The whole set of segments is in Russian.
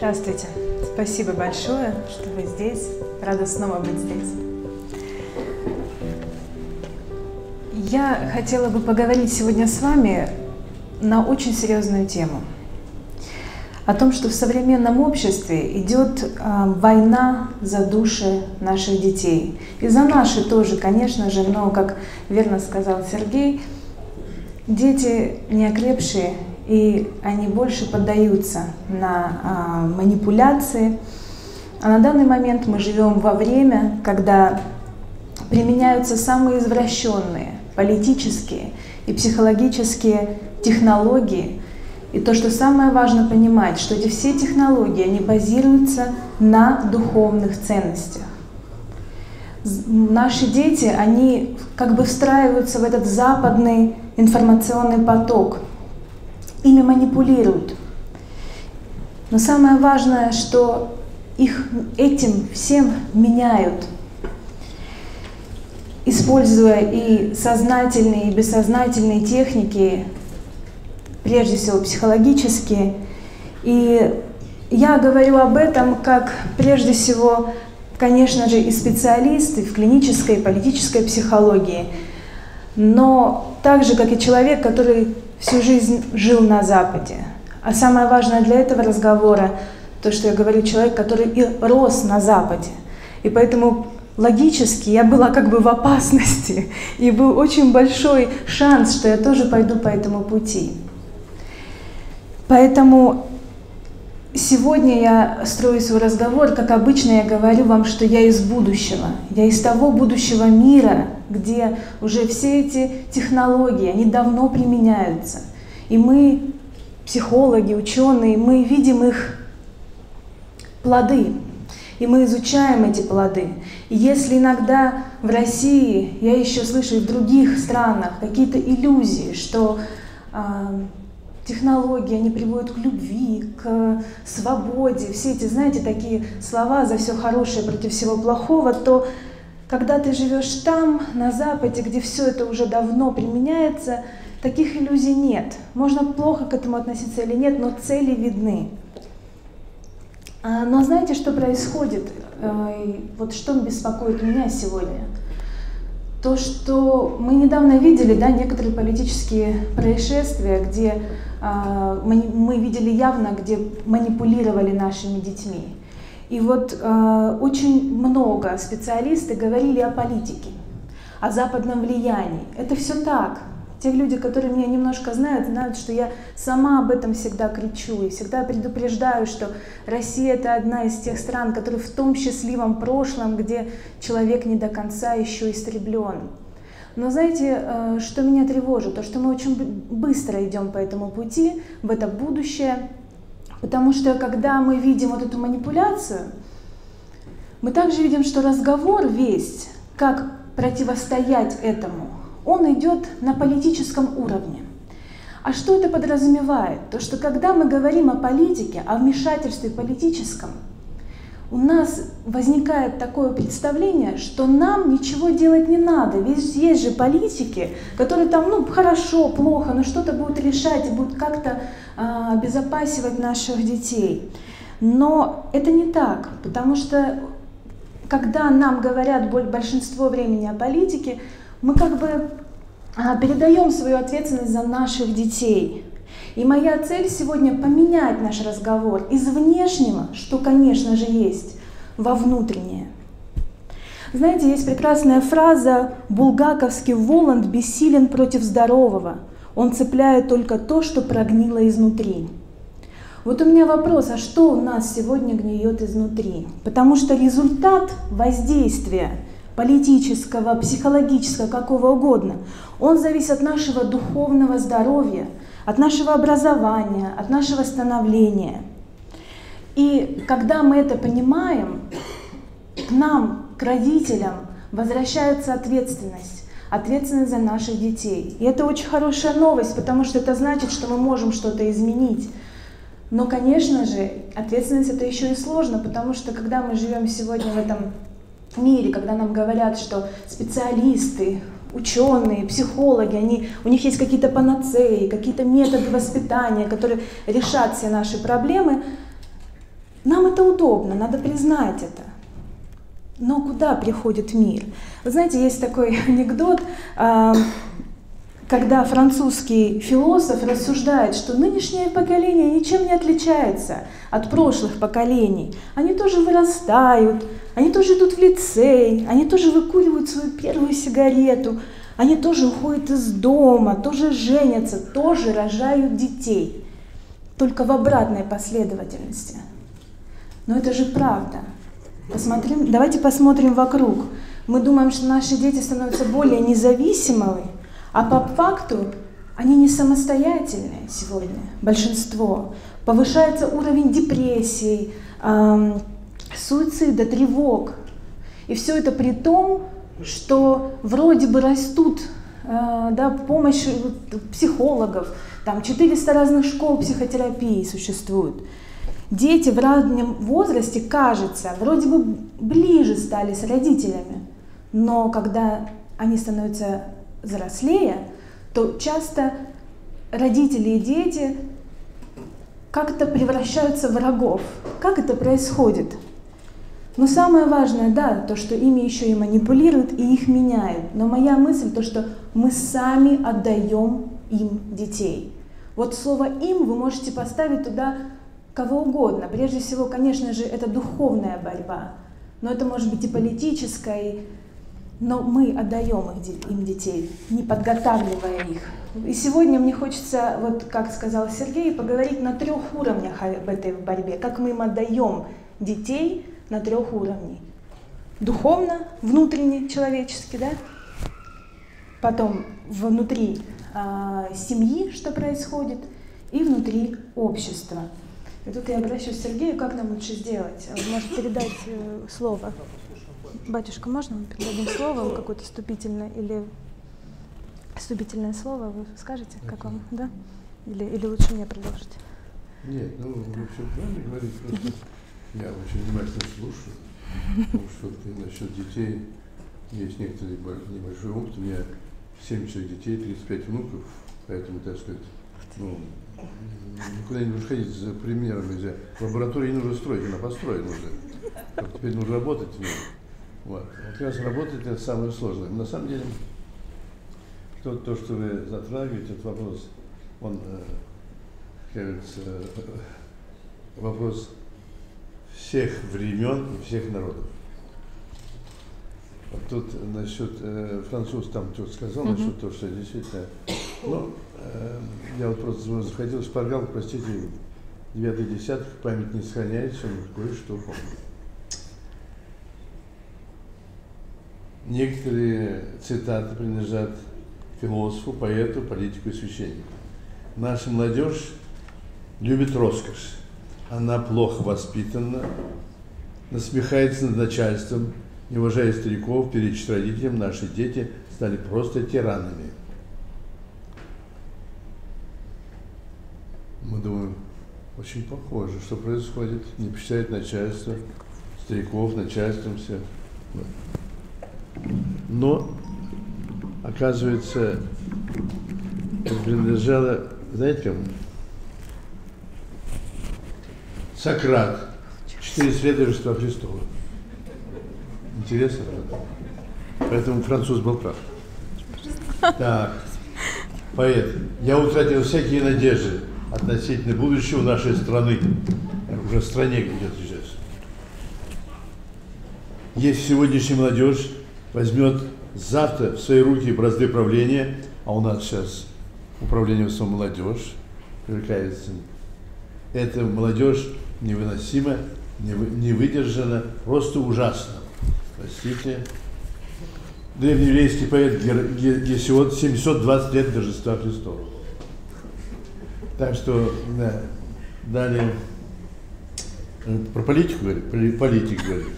Здравствуйте. Спасибо большое, что вы здесь. Рада снова быть здесь. Я хотела бы поговорить сегодня с вами на очень серьезную тему. О том, что в современном обществе идет э, война за души наших детей. И за наши тоже, конечно же, но, как верно сказал Сергей, дети неокрепшие и они больше поддаются на а, манипуляции. А на данный момент мы живем во время, когда применяются самые извращенные политические и психологические технологии. И то, что самое важно понимать, что эти все технологии, они базируются на духовных ценностях. Наши дети, они как бы встраиваются в этот западный информационный поток – ими манипулируют. Но самое важное, что их этим всем меняют, используя и сознательные, и бессознательные техники, прежде всего психологические. И я говорю об этом как прежде всего, конечно же, и специалисты в клинической и политической психологии, но также как и человек, который всю жизнь жил на Западе. А самое важное для этого разговора, то, что я говорю, человек, который и рос на Западе. И поэтому логически я была как бы в опасности, и был очень большой шанс, что я тоже пойду по этому пути. Поэтому сегодня я строю свой разговор, как обычно я говорю вам, что я из будущего, я из того будущего мира, где уже все эти технологии, они давно применяются. И мы, психологи, ученые, мы видим их плоды, и мы изучаем эти плоды. И если иногда в России, я еще слышу и в других странах, какие-то иллюзии, что э, технологии, они приводят к любви, к свободе, все эти, знаете, такие слова за все хорошее против всего плохого, то когда ты живешь там, на Западе, где все это уже давно применяется, таких иллюзий нет. Можно плохо к этому относиться или нет, но цели видны. А, но знаете, что происходит? Вот что беспокоит меня сегодня? То, что мы недавно видели, да, некоторые политические происшествия, где а, мы видели явно, где манипулировали нашими детьми. И вот э, очень много специалисты говорили о политике, о западном влиянии. Это все так. Те люди, которые меня немножко знают, знают, что я сама об этом всегда кричу и всегда предупреждаю, что Россия это одна из тех стран, которые в том счастливом прошлом, где человек не до конца еще истреблен. Но знаете, э, что меня тревожит? То, что мы очень быстро идем по этому пути, в это будущее, Потому что когда мы видим вот эту манипуляцию, мы также видим, что разговор весь, как противостоять этому, он идет на политическом уровне. А что это подразумевает? То, что когда мы говорим о политике, о вмешательстве политическом – у нас возникает такое представление, что нам ничего делать не надо. Ведь есть же политики, которые там, ну, хорошо, плохо, но что-то будут решать и будут как-то а, обезопасивать наших детей. Но это не так, потому что когда нам говорят большинство времени о политике, мы как бы а, передаем свою ответственность за наших детей. И моя цель сегодня поменять наш разговор из внешнего, что, конечно же, есть, во внутреннее. Знаете, есть прекрасная фраза «Булгаковский Воланд бессилен против здорового. Он цепляет только то, что прогнило изнутри». Вот у меня вопрос, а что у нас сегодня гниет изнутри? Потому что результат воздействия политического, психологического, какого угодно, он зависит от нашего духовного здоровья – от нашего образования, от нашего становления. И когда мы это понимаем, к нам, к родителям, возвращается ответственность. Ответственность за наших детей. И это очень хорошая новость, потому что это значит, что мы можем что-то изменить. Но, конечно же, ответственность это еще и сложно, потому что когда мы живем сегодня в этом мире, когда нам говорят, что специалисты, ученые, психологи, они, у них есть какие-то панацеи, какие-то методы воспитания, которые решат все наши проблемы. нам это удобно, надо признать это. Но куда приходит мир? Вы знаете, есть такой анекдот, когда французский философ рассуждает, что нынешнее поколение ничем не отличается от прошлых поколений. Они тоже вырастают, они тоже идут в лицей, они тоже выкуривают свою первую сигарету, они тоже уходят из дома, тоже женятся, тоже рожают детей. Только в обратной последовательности. Но это же правда. Посмотрим, давайте посмотрим вокруг. Мы думаем, что наши дети становятся более независимыми, а по факту они не самостоятельные сегодня, большинство. Повышается уровень депрессий, эм, суицида, тревог. И все это при том, что вроде бы растут э, да, помощь психологов, там 400 разных школ психотерапии существует. Дети в раннем возрасте, кажется, вроде бы ближе стали с родителями, но когда они становятся взрослее, то часто родители и дети как-то превращаются в врагов. Как это происходит? Но самое важное, да, то, что ими еще и манипулируют, и их меняют. Но моя мысль, то, что мы сами отдаем им детей. Вот слово «им» вы можете поставить туда кого угодно. Прежде всего, конечно же, это духовная борьба. Но это может быть и политическая, но мы отдаем их, им детей, не подготавливая их. И сегодня мне хочется, вот как сказал Сергей, поговорить на трех уровнях об этой борьбе, как мы им отдаем детей на трех уровнях. Духовно, внутренне, человечески, да? Потом внутри э, семьи, что происходит, и внутри общества. И тут я обращаюсь к Сергею, как нам лучше сделать? Может передать э, слово? Батюшка, можно мы передадим слово какое-то вступительное или вступительное слово вы скажете, Это... как вам, да? Или, или лучше мне продолжить? Нет, ну вы все правильно говорите, просто я очень внимательно слушаю, потому что насчет детей есть некоторый небольшой опыт. У меня 7 человек детей, 35 внуков, поэтому, так сказать, ну, никуда не нужно ходить за примером нельзя. Лабораторию не нужно строить, она построена уже. Теперь нужно работать в ней. Вот. Как раз работать это самое сложное. На самом деле, то, то что вы затрагиваете, этот вопрос, он, э, кажется, э, вопрос всех времен и всех народов. Вот тут насчет, э, француз там что сказал, mm-hmm. насчет того, что действительно, ну, э, я вот просто заходил, шпаргал, простите, девятый десяток, память не сохраняется, но кое-что помню. Некоторые цитаты принадлежат философу, поэту, политику и священнику. Наша молодежь любит роскошь. Она плохо воспитана, насмехается над начальством, не уважая стариков, перечит родителям, наши дети стали просто тиранами. Мы думаем, очень похоже, что происходит. Не почитает начальство, стариков, начальством все. Но, оказывается, принадлежало, знаете кому? Сократ, четыре следующего Христова. Интересно? Поэтому француз был прав. Так, поэт. Я утратил всякие надежды относительно будущего нашей страны. Уже в стране где-то сейчас. Если сегодняшняя молодежь возьмет завтра в свои руки бразды правления, а у нас сейчас управление в основном молодежь привлекается, эта молодежь невыносима, не выдержана, просто ужасно. Простите. Древнееврейский поэт Гесиод 720 лет до Рождества Христова. Так что, да, далее, э, про политику говорит, политик говорит.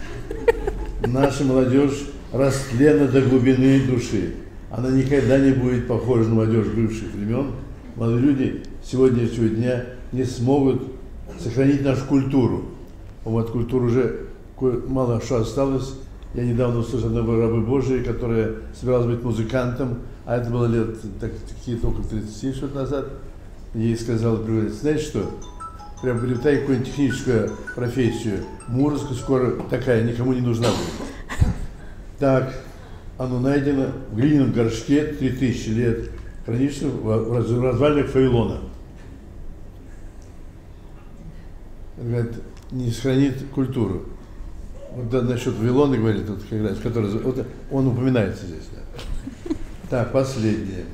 Наша молодежь растлена до глубины души. Она никогда не будет похожа на молодежь бывших времен. Молодые люди сегодняшнего дня не смогут сохранить нашу культуру. Вот культура уже мало что осталось. Я недавно услышал одного рабы Божии, которая собиралась быть музыкантом, а это было лет так, такие только 30 лет назад. Ей сказал, знаете что, приобретай какую-нибудь техническую профессию. Мурзка скоро такая никому не нужна будет. Так, оно найдено в глиняном горшке 3000 лет, хранится в развалинах Фавилона. Говорит, не сохранит культуру. Вот да, насчет Вавилона говорит, вот, как раз, который, вот, он упоминается здесь. Да. Так, последнее.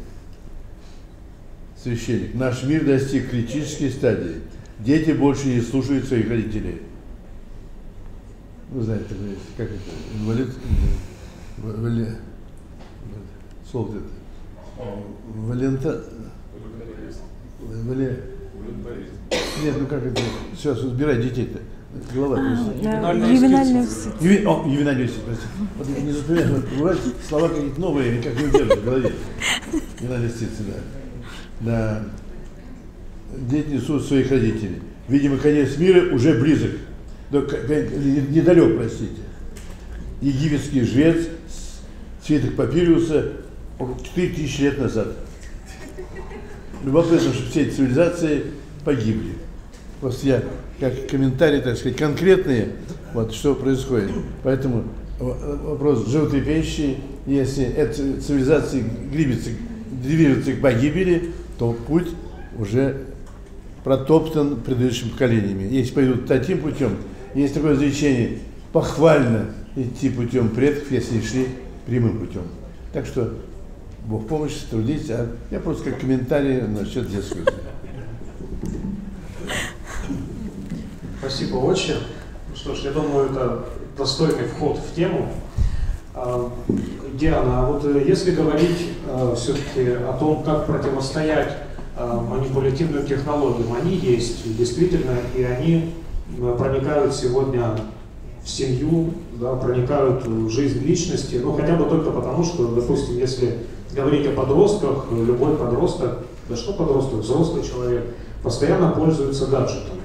Священник. Наш мир достиг критической стадии. Дети больше не слушают своих родителей. Вы знаете, как это, инвалид, вали, слово это, валента, вали, нет, ну как это, сейчас убирай детей-то. Голова, а. Юви, о, ювенальный устит, простите. Вот не запоминаю, бывают слова какие-то новые, как не держат в голове. Ювенальный устит, да. Да. Дети несут своих родителей. Видимо, конец мира уже близок. Недалек, простите. Египетский жрец свиток папируса 4000 лет назад. Любопытно, что все эти цивилизации погибли. Просто я как комментарий, так сказать, конкретные, вот что происходит. Поэтому вопрос животрепещущий, если эта цивилизация грибится, движется к погибели, то путь уже протоптан предыдущими поколениями. Если пойдут таким путем, есть такое изречение, похвально идти путем предков, если шли прямым путем. Так что Бог помощь, трудитесь, а я просто как комментарий насчет детского. Спасибо очень. Ну что ж, я думаю, это достойный вход в тему. А, Диана, а вот э, если говорить э, все-таки о том, как противостоять э, манипулятивным технологиям, они есть действительно, и они проникают сегодня семью, да, проникают в жизнь личности, ну хотя бы только потому, что, допустим, если говорить о подростках, любой подросток, да что подросток, взрослый человек, постоянно пользуется гаджетом.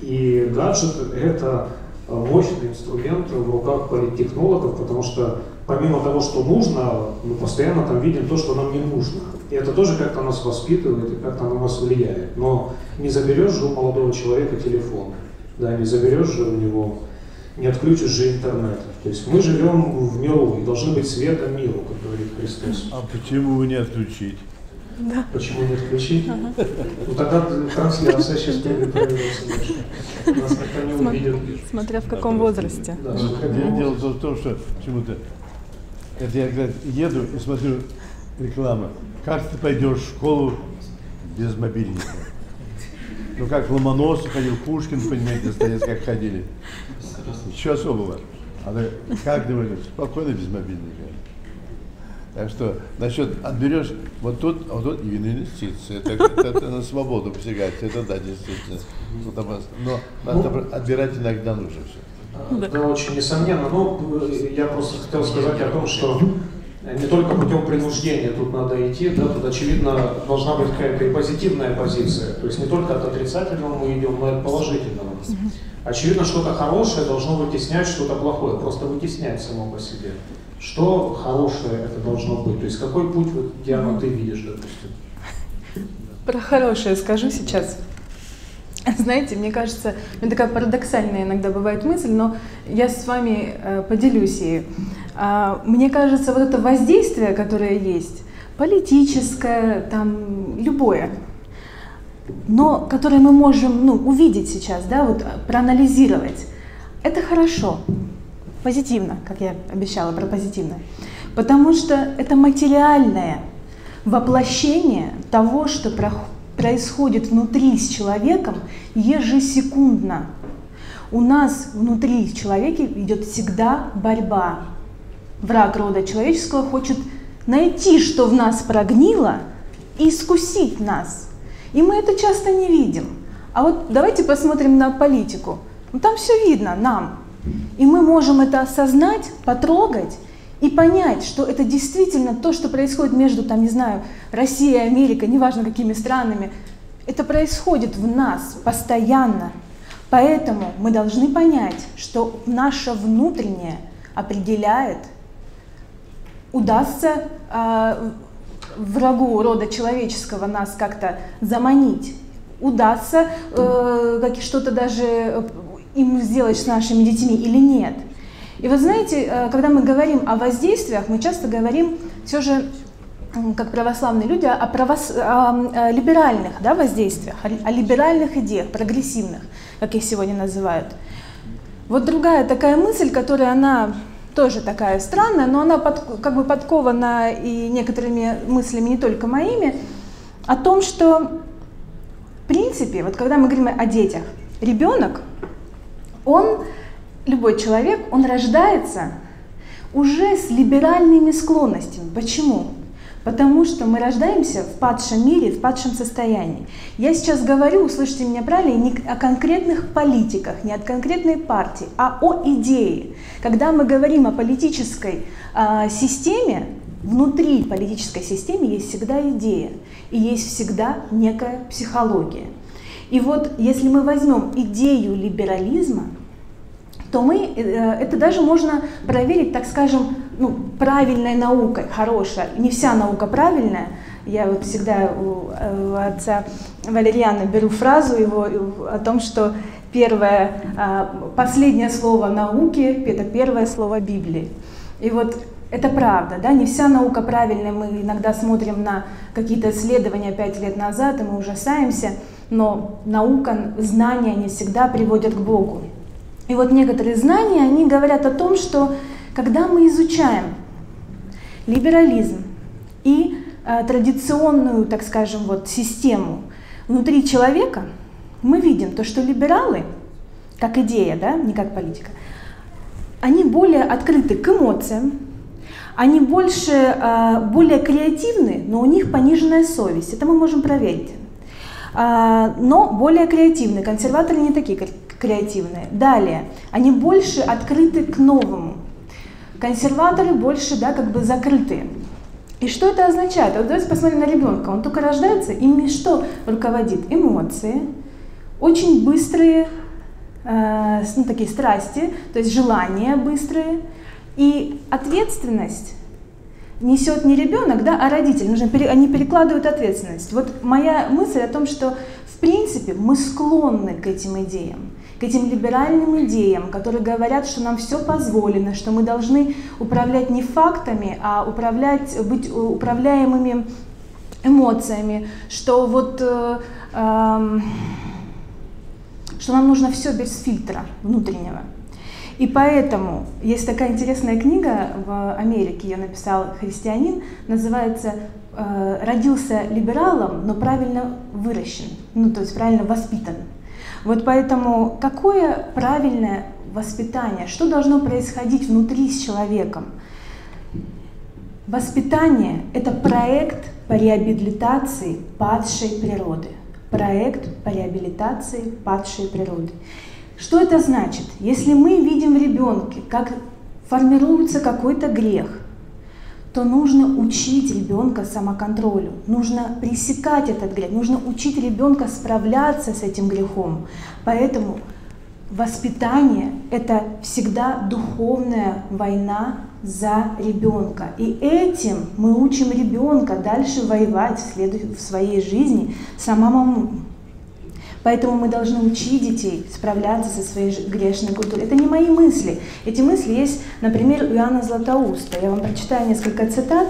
И гаджет – это мощный инструмент в руках политтехнологов, потому что помимо того, что нужно, мы постоянно там видим то, что нам не нужно. И это тоже как-то нас воспитывает и как-то на нас влияет. Но не заберешь же у молодого человека телефон, да, не заберешь же у него, не отключишь же интернет. То есть мы живем в миру и должны быть светом миру, как говорит Христос. А почему вы не отключить? Да. Почему не отключить? Ага. Ну тогда трансляция сейчас проявится Нас никто не увидит. Смотря в каком возрасте. Да. Ну, дело в том, что почему-то это я еду и смотрю реклама. Как ты пойдешь в школу без мобильника? Ну как Ломоносов ходил, Пушкин, понимаете, Достоевский, как ходили. Ничего особого. А как думаешь, спокойно без мобильника. Так что насчет отберешь, вот тут, а вот тут именно инвестиции, это, это, это на свободу посягать, это да, действительно. Но надо ну, отбирать иногда нужно все. Это очень несомненно. Но ну, я просто хотел сказать о том, что не только путем принуждения тут надо идти, да, тут очевидно должна быть какая-то и позитивная позиция. То есть не только от отрицательного мы идем, но и от положительного. Очевидно, что-то хорошее должно вытеснять что-то плохое, просто вытеснять само по себе. Что хорошее это должно быть? То есть какой путь, вот, Диана, ты видишь, допустим? Про хорошее скажу сейчас. Знаете, мне кажется, мне такая парадоксальная иногда бывает мысль, но я с вами э, поделюсь ею. А, мне кажется, вот это воздействие, которое есть, политическое, там, любое, но которое мы можем ну, увидеть сейчас, да, вот проанализировать, это хорошо позитивно, как я обещала про позитивное. Потому что это материальное воплощение того, что происходит внутри с человеком ежесекундно. У нас внутри в человеке идет всегда борьба. Враг рода человеческого хочет найти, что в нас прогнило, и искусить нас. И мы это часто не видим. А вот давайте посмотрим на политику. Ну, там все видно нам. И мы можем это осознать, потрогать и понять, что это действительно то, что происходит между, там, не знаю, Россией и Америкой, неважно какими странами, это происходит в нас постоянно. Поэтому мы должны понять, что наше внутреннее определяет, удастся э, врагу рода человеческого нас как-то заманить удастся э, как что-то даже э, им сделать с нашими детьми или нет. И вот знаете, э, когда мы говорим о воздействиях, мы часто говорим все же как православные люди, о, правос... о либеральных да, воздействиях, о либеральных идеях, прогрессивных, как их сегодня называют. Вот другая такая мысль, которая она тоже такая странная, но она под, как бы подкована и некоторыми мыслями, не только моими, о том, что в принципе, вот когда мы говорим о детях, ребенок, он, любой человек, он рождается уже с либеральными склонностями. Почему? Потому что мы рождаемся в падшем мире, в падшем состоянии. Я сейчас говорю, услышите меня правильно, не о конкретных политиках, не от конкретной партии, а о идее. Когда мы говорим о политической э, системе, внутри политической системы есть всегда идея и есть всегда некая психология. И вот если мы возьмем идею либерализма, то мы, э, это даже можно проверить, так скажем, ну, правильной наукой, хорошая. Не вся наука правильная. Я вот всегда у, э, отца Валерьяна беру фразу его о том, что первое, а, последнее слово науки – это первое слово Библии. И вот это правда, да, не вся наука правильная, мы иногда смотрим на какие-то исследования пять лет назад, и мы ужасаемся, но наука, знания не всегда приводят к Богу. И вот некоторые знания, они говорят о том, что когда мы изучаем либерализм и э, традиционную, так скажем, вот систему внутри человека, мы видим то, что либералы, как идея, да, не как политика, они более открыты к эмоциям, они больше, э, более креативны, но у них пониженная совесть. Это мы можем проверить. Э, но более креативны. Консерваторы не такие креативные. Далее, они больше открыты к новому. Консерваторы больше, да, как бы закрытые. И что это означает? Вот давайте посмотрим на ребенка. Он только рождается, ими что руководит? Эмоции, очень быстрые, э, ну, такие страсти, то есть желания быстрые, и ответственность несет не ребенок, да, а родитель. Нужно, они перекладывают ответственность. Вот моя мысль о том, что в принципе мы склонны к этим идеям, к этим либеральным идеям, которые говорят, что нам все позволено, что мы должны управлять не фактами, а управлять, быть управляемыми эмоциями, что вот э, э, что нам нужно все без фильтра внутреннего. И поэтому есть такая интересная книга в Америке, ее написал христианин, называется э, «Родился либералом, но правильно выращен», ну то есть правильно воспитан. Вот поэтому какое правильное воспитание, что должно происходить внутри с человеком? Воспитание – это проект по реабилитации падшей природы. Проект по реабилитации падшей природы. Что это значит? Если мы видим в ребенке, как формируется какой-то грех, то нужно учить ребенка самоконтролю, нужно пресекать этот грех, нужно учить ребенка справляться с этим грехом. Поэтому воспитание – это всегда духовная война за ребенка. И этим мы учим ребенка дальше воевать в своей жизни самому Поэтому мы должны учить детей справляться со своей грешной культурой. Это не мои мысли. Эти мысли есть, например, у Иоанна Златоуста. Я вам прочитаю несколько цитат.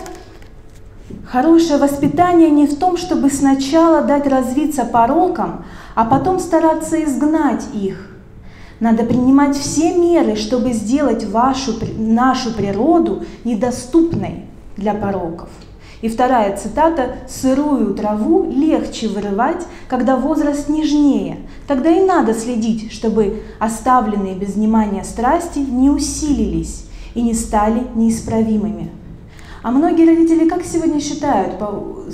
Хорошее воспитание не в том, чтобы сначала дать развиться порокам, а потом стараться изгнать их. Надо принимать все меры, чтобы сделать вашу, нашу природу недоступной для пороков. И вторая цитата «Сырую траву легче вырывать, когда возраст нежнее. Тогда и надо следить, чтобы оставленные без внимания страсти не усилились и не стали неисправимыми». А многие родители как сегодня считают,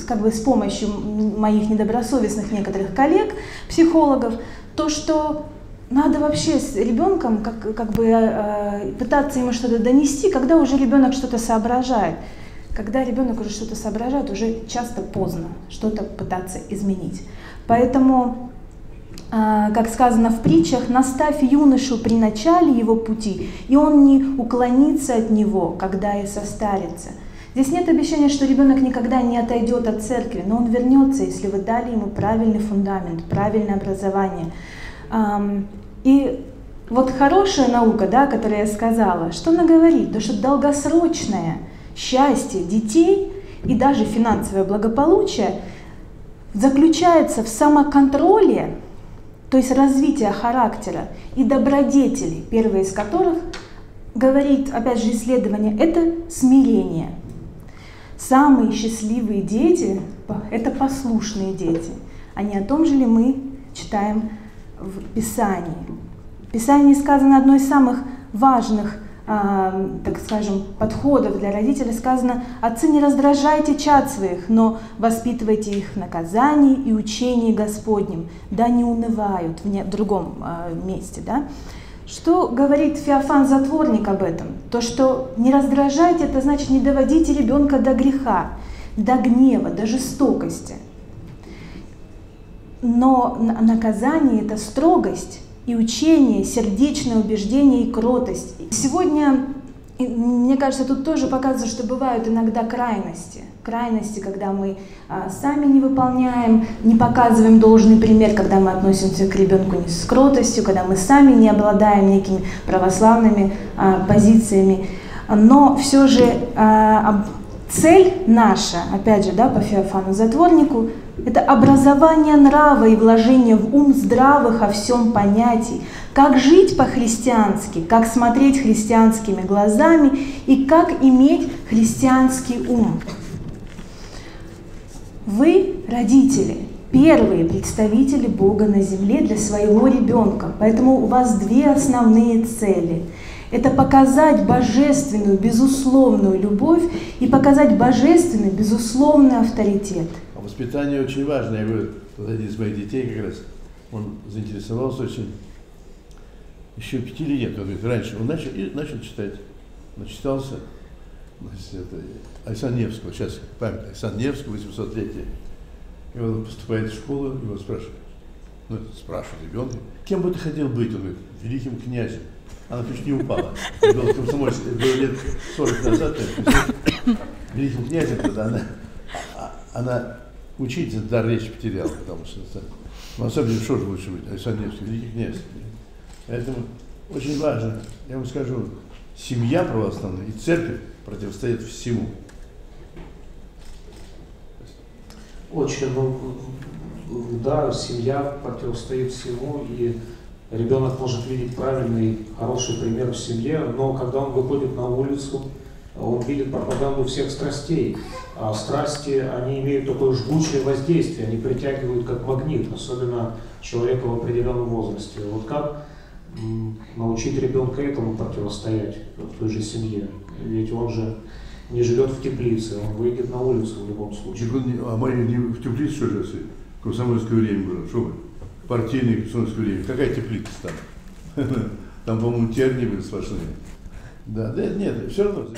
как бы с помощью моих недобросовестных некоторых коллег, психологов, то, что надо вообще с ребенком как, как бы э, пытаться ему что-то донести, когда уже ребенок что-то соображает. Когда ребенок уже что-то соображает, уже часто поздно что-то пытаться изменить. Поэтому, а, как сказано в притчах, наставь юношу при начале его пути, и он не уклонится от него, когда и состарится. Здесь нет обещания, что ребенок никогда не отойдет от церкви, но он вернется, если вы дали ему правильный фундамент, правильное образование. И вот хорошая наука, да, которая я сказала, что она говорит? То, что долгосрочное счастье детей и даже финансовое благополучие заключается в самоконтроле, то есть развитие характера и добродетелей, первое из которых говорит, опять же, исследование, это смирение. Самые счастливые дети – это послушные дети. А не о том же ли мы читаем в Писании? В Писании сказано одно из самых важных так скажем, подходов для родителей сказано, отцы не раздражайте чад своих, но воспитывайте их в наказании и учении Господнем, да не унывают в другом а, месте. Да? Что говорит Феофан Затворник об этом? То, что не раздражайте, это значит не доводите ребенка до греха, до гнева, до жестокости. Но наказание – это строгость, и учение, сердечное убеждение и кротость. Сегодня, мне кажется, тут тоже показывается, что бывают иногда крайности. Крайности, когда мы а, сами не выполняем, не показываем должный пример, когда мы относимся к ребенку не с кротостью, когда мы сами не обладаем некими православными а, позициями. Но все же а, цель наша, опять же, да, по Феофану Затворнику, это образование нрава и вложение в ум здравых о всем понятий, как жить по-христиански, как смотреть христианскими глазами и как иметь христианский ум. Вы, родители, первые представители Бога на земле для своего ребенка, поэтому у вас две основные цели – это показать божественную, безусловную любовь и показать божественный, безусловный авторитет – воспитание очень важно. Я говорю, вот один из моих детей как раз, он заинтересовался очень, еще пяти лет, он говорит, раньше, он начал, и начал читать, начитался, значит, это, Александра Невского, сейчас память, Александра Невского, 800-летие. И он поступает в школу, его спрашивают, ну, спрашивают ребенка, кем бы ты хотел быть? Он говорит, великим князем. Она чуть не упала. Это было было лет 40 назад, великим князем, тогда она, а, она учитель дар речи потерял, потому что ну, особенно что же лучше быть, Александр Невский, великий князь. Поэтому очень важно, я вам скажу, семья православная и церковь противостоят всему. Очень, ну, да, семья противостоит всему, и ребенок может видеть правильный, хороший пример в семье, но когда он выходит на улицу, он видит пропаганду всех страстей. А страсти, они имеют такое жгучее воздействие, они притягивают как магнит, особенно человека в определенном возрасте. Вот как научить ребенка этому противостоять в той же семье? Ведь он же не живет в теплице, он выйдет на улицу в любом случае. А мы не в теплице что же, комсомольское время было, что вы? Партийное комсомольское время. Какая теплица там? Там, по-моему, тернии были сплошные. Да, да, нет, все равно.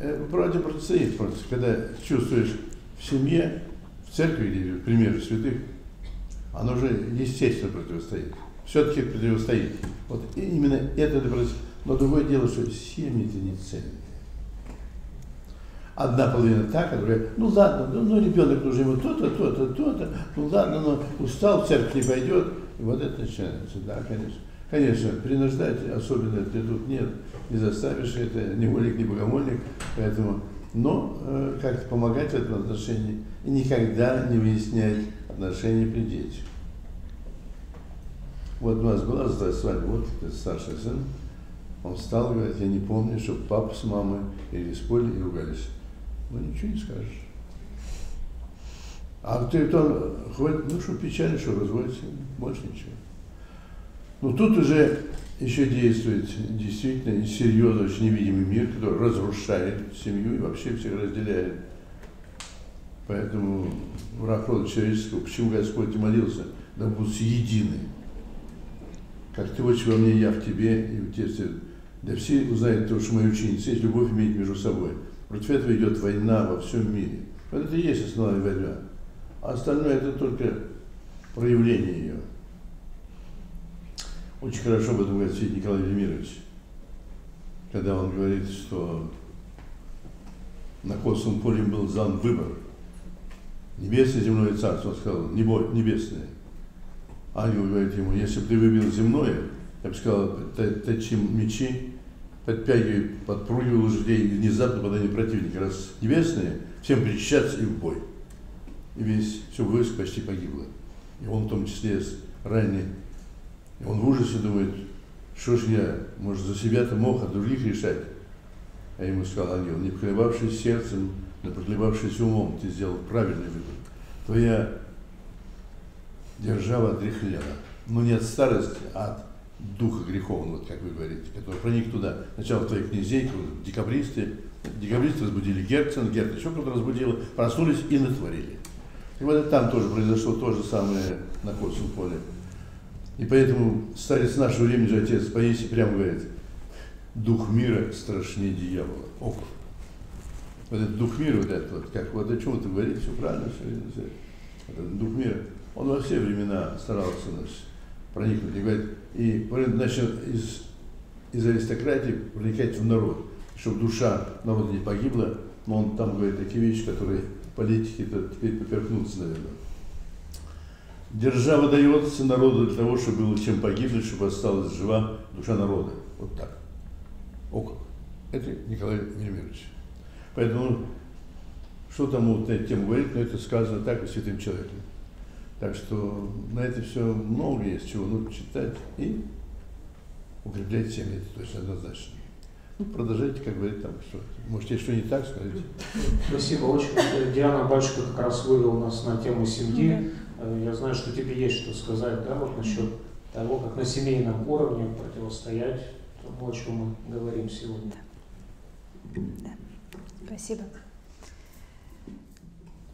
Э, против противостоит против, когда чувствуешь в семье, в церкви или в примере святых, оно уже естественно противостоит. Все-таки противостоит. Вот именно это противостоит. Но другое дело, что семьи-то не ценные. Одна половина так, а другая, ну ладно, ну, ну ребенок нужно ему то-то, то-то, то-то, ну ладно, но устал, в церковь не пойдет. И вот это начинается, да, конечно. Конечно, принуждать особенно ты тут нет, не заставишь это, ни волик, ни богомольник, поэтому, но э, как-то помогать в этом отношении и никогда не выяснять отношения при детях. Вот у нас была свадьба, вот это старший сын, он встал и говорит, я не помню, что папа с мамой или спорили и ругались. Ну ничего не скажешь. А ты то ходит, ну что печально, что разводится, больше ничего. Но тут уже еще действует действительно серьезный, очень невидимый мир, который разрушает семью и вообще всех разделяет. Поэтому враг рода человеческого, почему Господь молился, да будут едины. Как ты очень во мне, я в тебе, и в тебе Да все узнают то, что мои ученицы есть любовь иметь между собой. Против этого идет война во всем мире. Вот это и есть основная война. А остальное это только проявление ее. Очень хорошо об этом говорит Свет Николай Велимирович, когда он говорит, что на Косовом поле был дан выбор. Небесное земное царство, он сказал, небесное. Ангел говорит ему, если бы ты выбил земное, я бы сказал, точи мечи, подтягивай, подпрыгивай лошадей внезапно подание противника. Раз небесное, всем причащаться и в бой. И весь, все войско почти погибло. И он в том числе ранний. Он в ужасе думает, что ж я, может, за себя-то мог, а других решать. А ему сказал ангел, не поколебавшись сердцем, но поколебавшись умом, ты сделал правильный выбор. Твоя держава отрехлела. Но не от старости, а от духа греховного, вот как вы говорите, который проник туда. Сначала твои князей, декабристы, декабристы разбудили Герцен, Герцен еще кто-то разбудил, проснулись и натворили. И вот там тоже произошло то же самое на Кольцевом поле. И поэтому старец нашего времени же отец Паисий прямо говорит, дух мира страшнее дьявола. Около. Вот этот дух мира, вот этот вот, как вот о чем ты говоришь, все правильно, все, все. Этот дух мира, он во все времена старался значит, проникнуть. И говорит, и значит, из, из аристократии проникать в народ, чтобы душа народа не погибла, но он там говорит такие вещи, которые политики-то теперь поперхнутся, наверное. Держава дается народу для того, чтобы было чем погибнуть, чтобы осталась жива душа народа. Вот так. Около. Это Николай Велимирович. Поэтому, что там вот на эту тему говорить, но это сказано так и святым человеком. Так что на это все много есть чего нужно читать и укреплять семьи, это точно однозначно. Ну, продолжайте, как говорит там, что. Может, есть что не так, скажите. Спасибо. Очень Диана Бальчика как раз вывел нас на тему семьи. Э, я знаю, что тебе есть что сказать, да, вот насчет того, как на семейном уровне противостоять тому, о чем мы говорим сегодня. Да. Спасибо.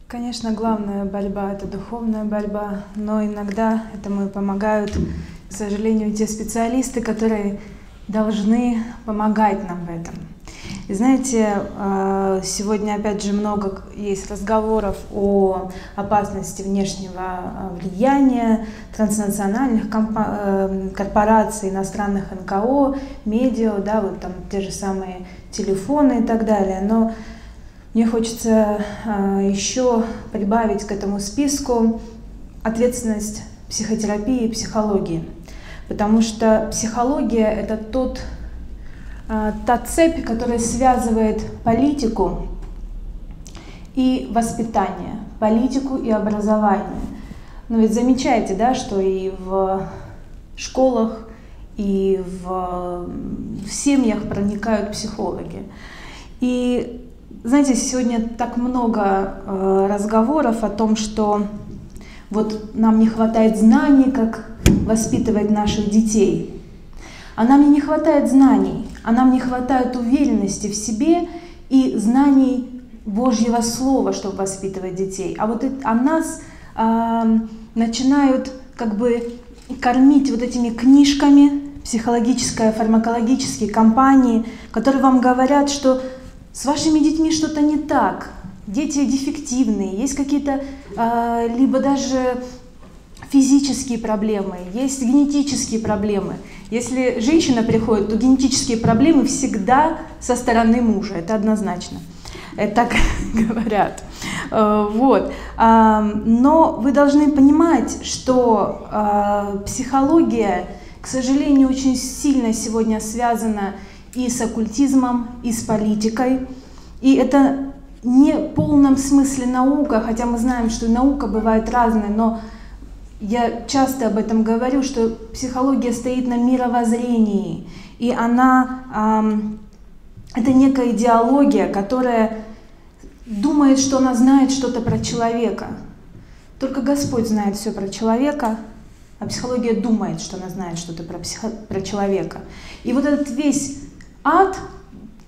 Конечно, главная борьба – это духовная борьба, но иногда этому и помогают, к сожалению, те специалисты, которые должны помогать нам в этом. И знаете, э, сегодня опять же много есть разговоров о опасности внешнего э, влияния транснациональных э, корпораций, иностранных НКО, медиа, да, вот там те же самые телефоны и так далее. Но мне хочется еще прибавить к этому списку ответственность психотерапии и психологии. Потому что психология – это тот а, та цепь, которая связывает политику и воспитание, политику и образование. Но ведь замечаете, да, что и в школах, и в, в семьях проникают психологи. И знаете, сегодня так много э, разговоров о том, что вот нам не хватает знаний, как воспитывать наших детей. А нам не хватает знаний, а нам не хватает уверенности в себе и знаний Божьего Слова, чтобы воспитывать детей. А вот а нас э, начинают как бы кормить вот этими книжками, психологические, фармакологические компании, которые вам говорят, что с вашими детьми что-то не так, дети дефективные, есть какие-то э, либо даже физические проблемы, есть генетические проблемы. Если женщина приходит, то генетические проблемы всегда со стороны мужа, это однозначно. Это так говорят. Э, вот. Но вы должны понимать, что а, психология, к сожалению, очень сильно сегодня связана и с оккультизмом, и с политикой. И это не в полном смысле наука, хотя мы знаем, что наука бывает разная, но я часто об этом говорю, что психология стоит на мировоззрении, и она эм, это некая идеология, которая думает, что она знает что-то про человека. Только Господь знает все про человека, а психология думает, что она знает что-то про, психо... про человека. И вот этот весь ад,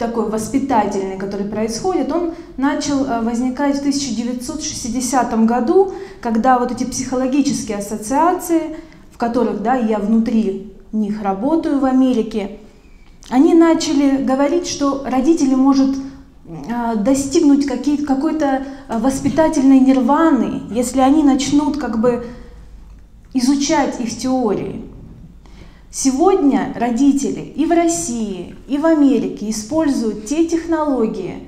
такой воспитательный, который происходит, он начал э, возникать в 1960 году, когда вот эти психологические ассоциации, в которых да, я внутри них работаю в Америке, они начали говорить, что родители может э, достигнуть какой-то э, воспитательной нирваны, если они начнут как бы изучать их теории. Сегодня родители и в России, и в Америке используют те технологии,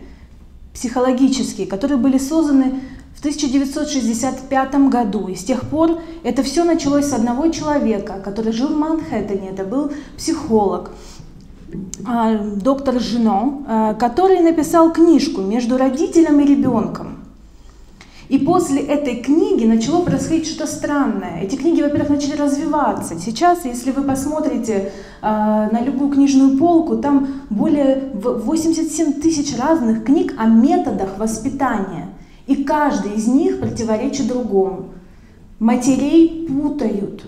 психологические, которые были созданы в 1965 году. И с тех пор это все началось с одного человека, который жил в Манхэттене. Это был психолог, а, доктор Жино, а, который написал книжку «Между родителем и ребенком». И после этой книги начало происходить что-то странное. Эти книги, во-первых, начали развиваться. Сейчас, если вы посмотрите э, на любую книжную полку, там более 87 тысяч разных книг о методах воспитания. И каждый из них противоречит другому. Матерей путают.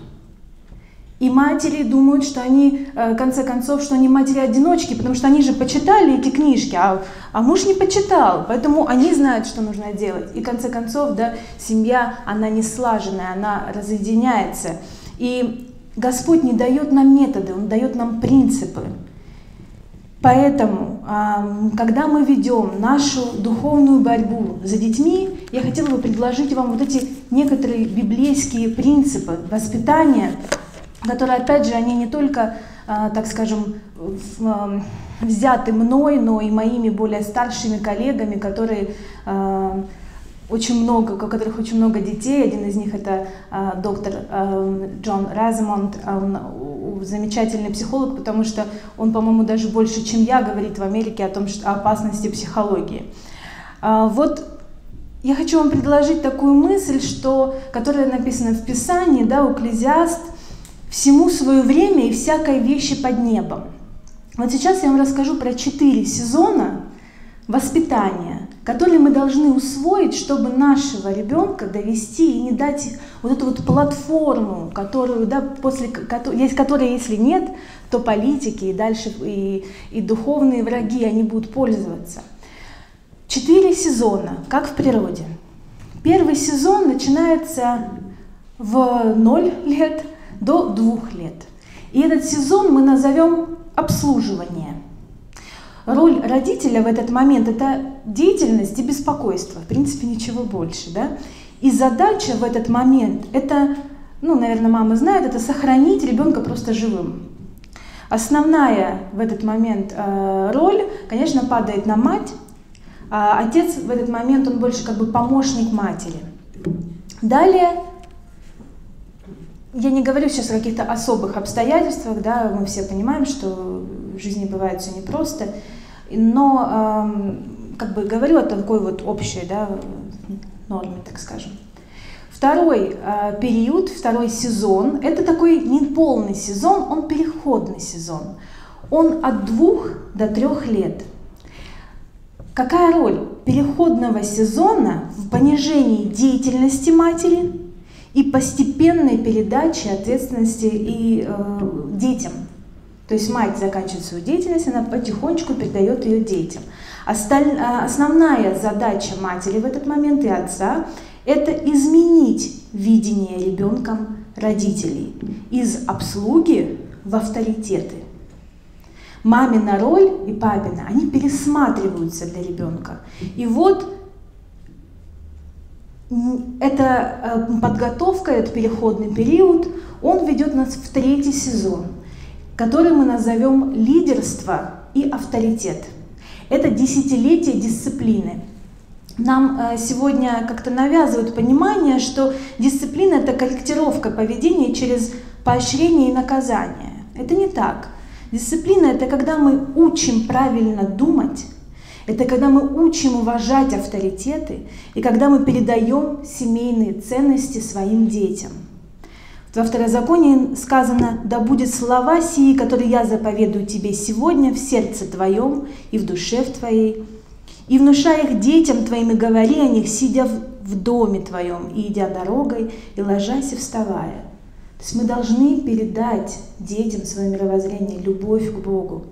И матери думают, что они, э, в конце концов, что они матери-одиночки, потому что они же почитали эти книжки, а, а муж не почитал, поэтому они знают, что нужно делать. И в конце концов, да, семья, она не слаженная, она разъединяется. И Господь не дает нам методы, Он дает нам принципы. Поэтому, когда мы ведем нашу духовную борьбу за детьми, я хотела бы предложить вам вот эти некоторые библейские принципы воспитания, которые, опять же, они не только, а, так скажем, а, взяты мной, но и моими более старшими коллегами, которые а, очень много, у которых очень много детей. Один из них это доктор Джон Размонд, он замечательный психолог, потому что он, по-моему, даже больше, чем я, говорит в Америке о том, что о опасности психологии. вот я хочу вам предложить такую мысль, что, которая написана в Писании, да, у Экклезиаст – всему свое время и всякой вещи под небом. Вот сейчас я вам расскажу про четыре сезона воспитания, которые мы должны усвоить, чтобы нашего ребенка довести и не дать вот эту вот платформу, которую, да, после, которой, если нет, то политики и дальше и, и духовные враги, они будут пользоваться. Четыре сезона, как в природе. Первый сезон начинается в ноль лет – до двух лет. И этот сезон мы назовем обслуживание. Роль родителя в этот момент – это деятельность и беспокойство, в принципе, ничего больше. Да? И задача в этот момент – это, ну, наверное, мама знает, это сохранить ребенка просто живым. Основная в этот момент э, роль, конечно, падает на мать, а отец в этот момент, он больше как бы помощник матери. Далее я не говорю сейчас о каких-то особых обстоятельствах, да, мы все понимаем, что в жизни бывает все непросто, но э, как бы говорю о такой вот общей да, норме, так скажем. Второй э, период, второй сезон, это такой неполный сезон, он переходный сезон. Он от двух до трех лет. Какая роль переходного сезона в понижении деятельности матери – и постепенной передачи ответственности и э, детям. То есть мать заканчивает свою деятельность, она потихонечку передает ее детям. Осталь... А, основная задача матери в этот момент и отца – это изменить видение ребенком родителей из обслуги в авторитеты. Мамина роль и папина, они пересматриваются для ребенка. И вот эта э, подготовка, этот переходный период, он ведет нас в третий сезон, который мы назовем лидерство и авторитет. Это десятилетие дисциплины. Нам э, сегодня как-то навязывают понимание, что дисциплина – это корректировка поведения через поощрение и наказание. Это не так. Дисциплина – это когда мы учим правильно думать, это когда мы учим уважать авторитеты и когда мы передаем семейные ценности своим детям. Во второзаконии сказано, да будет слова сии, которые я заповедую тебе сегодня в сердце твоем и в душе в твоей, и внушай их детям твоим, и говори о них, сидя в доме твоем, и идя дорогой, и ложась и вставая. То есть мы должны передать детям свое мировоззрение, любовь к Богу.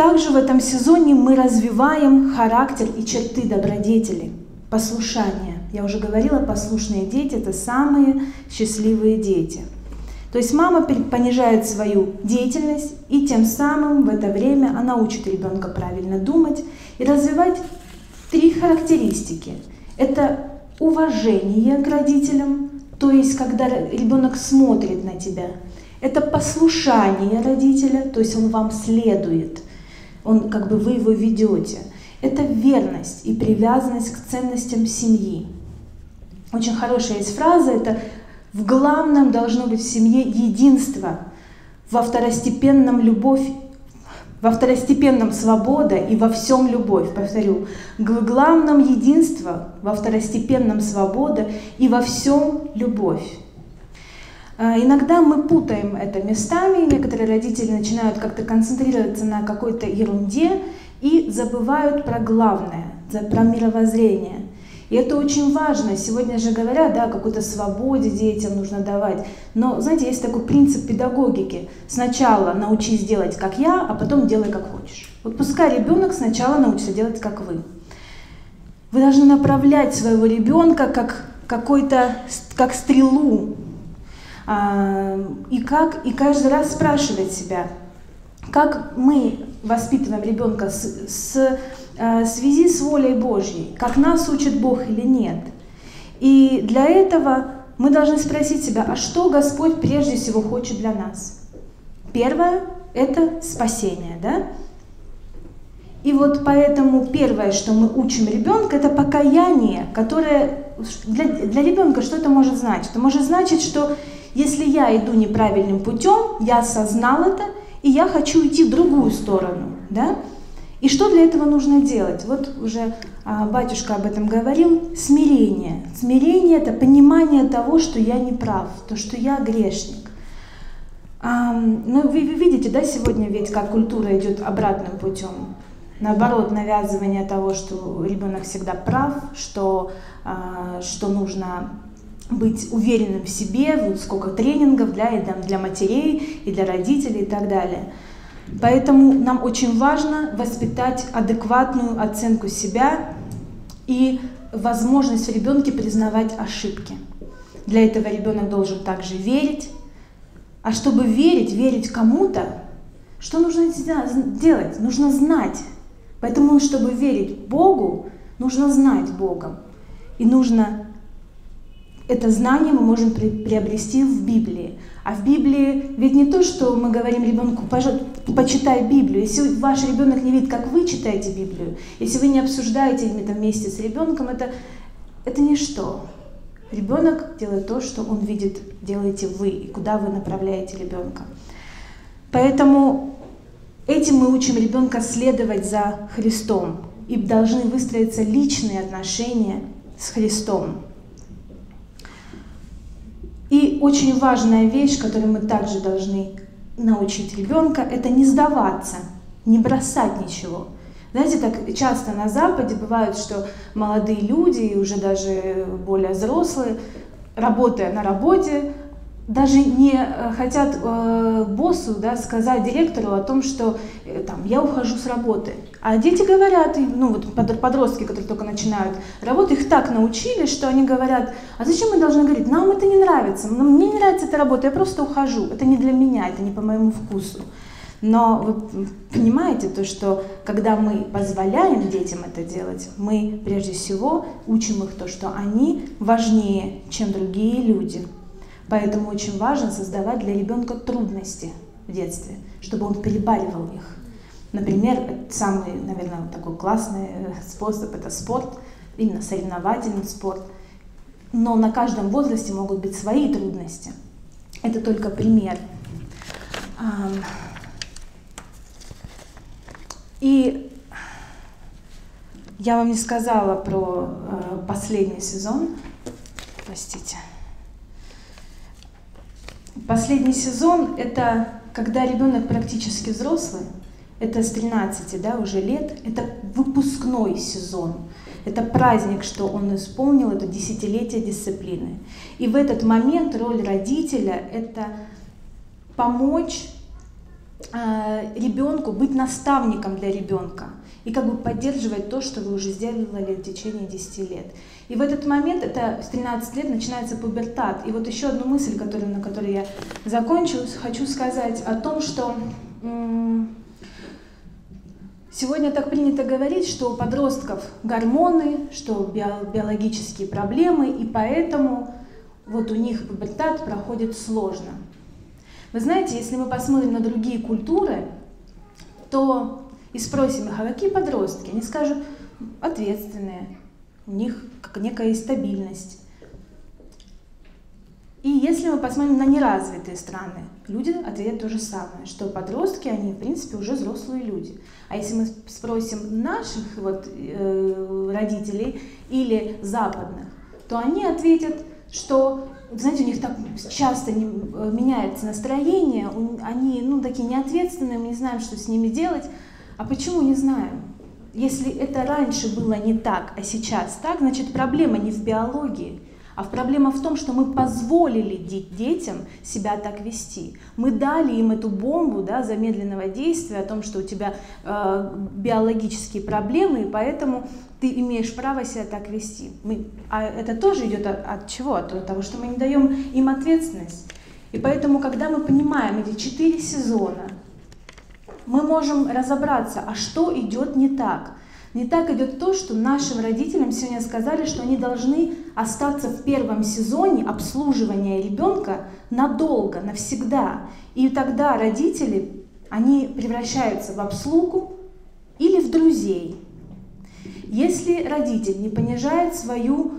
Также в этом сезоне мы развиваем характер и черты добродетели, послушания. Я уже говорила, послушные дети – это самые счастливые дети. То есть мама понижает свою деятельность, и тем самым в это время она учит ребенка правильно думать и развивать три характеристики. Это уважение к родителям, то есть когда ребенок смотрит на тебя. Это послушание родителя, то есть он вам следует – он, как бы вы его ведете. это верность и привязанность к ценностям семьи. Очень хорошая есть фраза, это в главном должно быть в семье единство, во второстепенном любовь, во второстепенном свобода и во всем любовь. Повторю, в главном единство, во второстепенном свобода и во всем любовь. А, иногда мы путаем это местами, некоторые родители начинают как-то концентрироваться на какой-то ерунде и забывают про главное, про мировоззрение. И это очень важно. Сегодня же говорят, да, какой-то свободе детям нужно давать. Но, знаете, есть такой принцип педагогики. Сначала научись делать, как я, а потом делай, как хочешь. Вот пускай ребенок сначала научится делать, как вы. Вы должны направлять своего ребенка как какой-то, как стрелу, и как и каждый раз спрашивать себя, как мы воспитываем ребенка с, с э, связи с волей Божьей, как нас учит Бог или нет. И для этого мы должны спросить себя, а что Господь прежде всего хочет для нас? Первое – это спасение, да? И вот поэтому первое, что мы учим ребенка, это покаяние, которое для, для ребенка что это может значить? Это может значить, что если я иду неправильным путем, я осознал это, и я хочу идти в другую сторону. Да? И что для этого нужно делать? Вот уже а, батюшка об этом говорил. Смирение. Смирение – это понимание того, что я не прав, то, что я грешник. А, но вы, вы видите, да, сегодня ведь как культура идет обратным путем. Наоборот, навязывание того, что ребенок всегда прав, что, а, что нужно быть уверенным в себе, вот сколько тренингов для, и для матерей, и для родителей и так далее. Поэтому нам очень важно воспитать адекватную оценку себя и возможность в ребенке признавать ошибки. Для этого ребенок должен также верить. А чтобы верить, верить кому-то, что нужно делать? Нужно знать. Поэтому, чтобы верить Богу, нужно знать Бога. И нужно это знание мы можем приобрести в Библии. А в Библии ведь не то, что мы говорим ребенку, почитай Библию. Если ваш ребенок не видит, как вы читаете Библию, если вы не обсуждаете это вместе с ребенком, это, это ничто. Ребенок делает то, что он видит, делаете вы, и куда вы направляете ребенка. Поэтому этим мы учим ребенка следовать за Христом. И должны выстроиться личные отношения с Христом. И очень важная вещь, которую мы также должны научить ребенка, это не сдаваться, не бросать ничего. Знаете, так часто на Западе бывает, что молодые люди, уже даже более взрослые, работая на работе, даже не э, хотят э, боссу да, сказать директору о том, что э, там, я ухожу с работы. А дети говорят, ну вот подростки, которые только начинают работу, их так научили, что они говорят, а зачем мы должны говорить, нам это не нравится, мне не нравится эта работа, я просто ухожу, это не для меня, это не по моему вкусу. Но вы понимаете то, что когда мы позволяем детям это делать, мы прежде всего учим их то, что они важнее, чем другие люди. Поэтому очень важно создавать для ребенка трудности в детстве, чтобы он перебаривал их. Например, самый, наверное, такой классный э, способ – это спорт, именно соревновательный спорт. Но на каждом возрасте могут быть свои трудности. Это только пример. И я вам не сказала про э, последний сезон. Простите. Последний сезон – это когда ребенок практически взрослый, это с 13 да, уже лет, это выпускной сезон. Это праздник, что он исполнил, это десятилетие дисциплины. И в этот момент роль родителя – это помочь э, ребенку быть наставником для ребенка и как бы поддерживать то, что вы уже сделали в течение 10 лет. И в этот момент, это с 13 лет, начинается пубертат. И вот еще одну мысль, которую, на которой я закончу, хочу сказать о том, что сегодня так принято говорить, что у подростков гормоны, что биологические проблемы, и поэтому вот у них пубертат проходит сложно. Вы знаете, если мы посмотрим на другие культуры, то и спросим их, а какие подростки? Они скажут, ответственные, у них как некая стабильность. И если мы посмотрим на неразвитые страны, люди ответят то же самое, что подростки, они в принципе уже взрослые люди. А если мы спросим наших вот, э, родителей или западных, то они ответят, что, знаете, у них так часто не, э, меняется настроение, они ну, такие неответственные, мы не знаем, что с ними делать. А почему не знаем? Если это раньше было не так, а сейчас так, значит проблема не в биологии, а проблема в том, что мы позволили детям себя так вести. Мы дали им эту бомбу да, замедленного действия о том, что у тебя э, биологические проблемы, и поэтому ты имеешь право себя так вести. Мы, а это тоже идет от, от чего? От того, что мы не даем им ответственность. И поэтому, когда мы понимаем эти четыре сезона, мы можем разобраться, а что идет не так. Не так идет то, что нашим родителям сегодня сказали, что они должны остаться в первом сезоне обслуживания ребенка надолго, навсегда. И тогда родители, они превращаются в обслугу или в друзей. Если родитель не понижает свою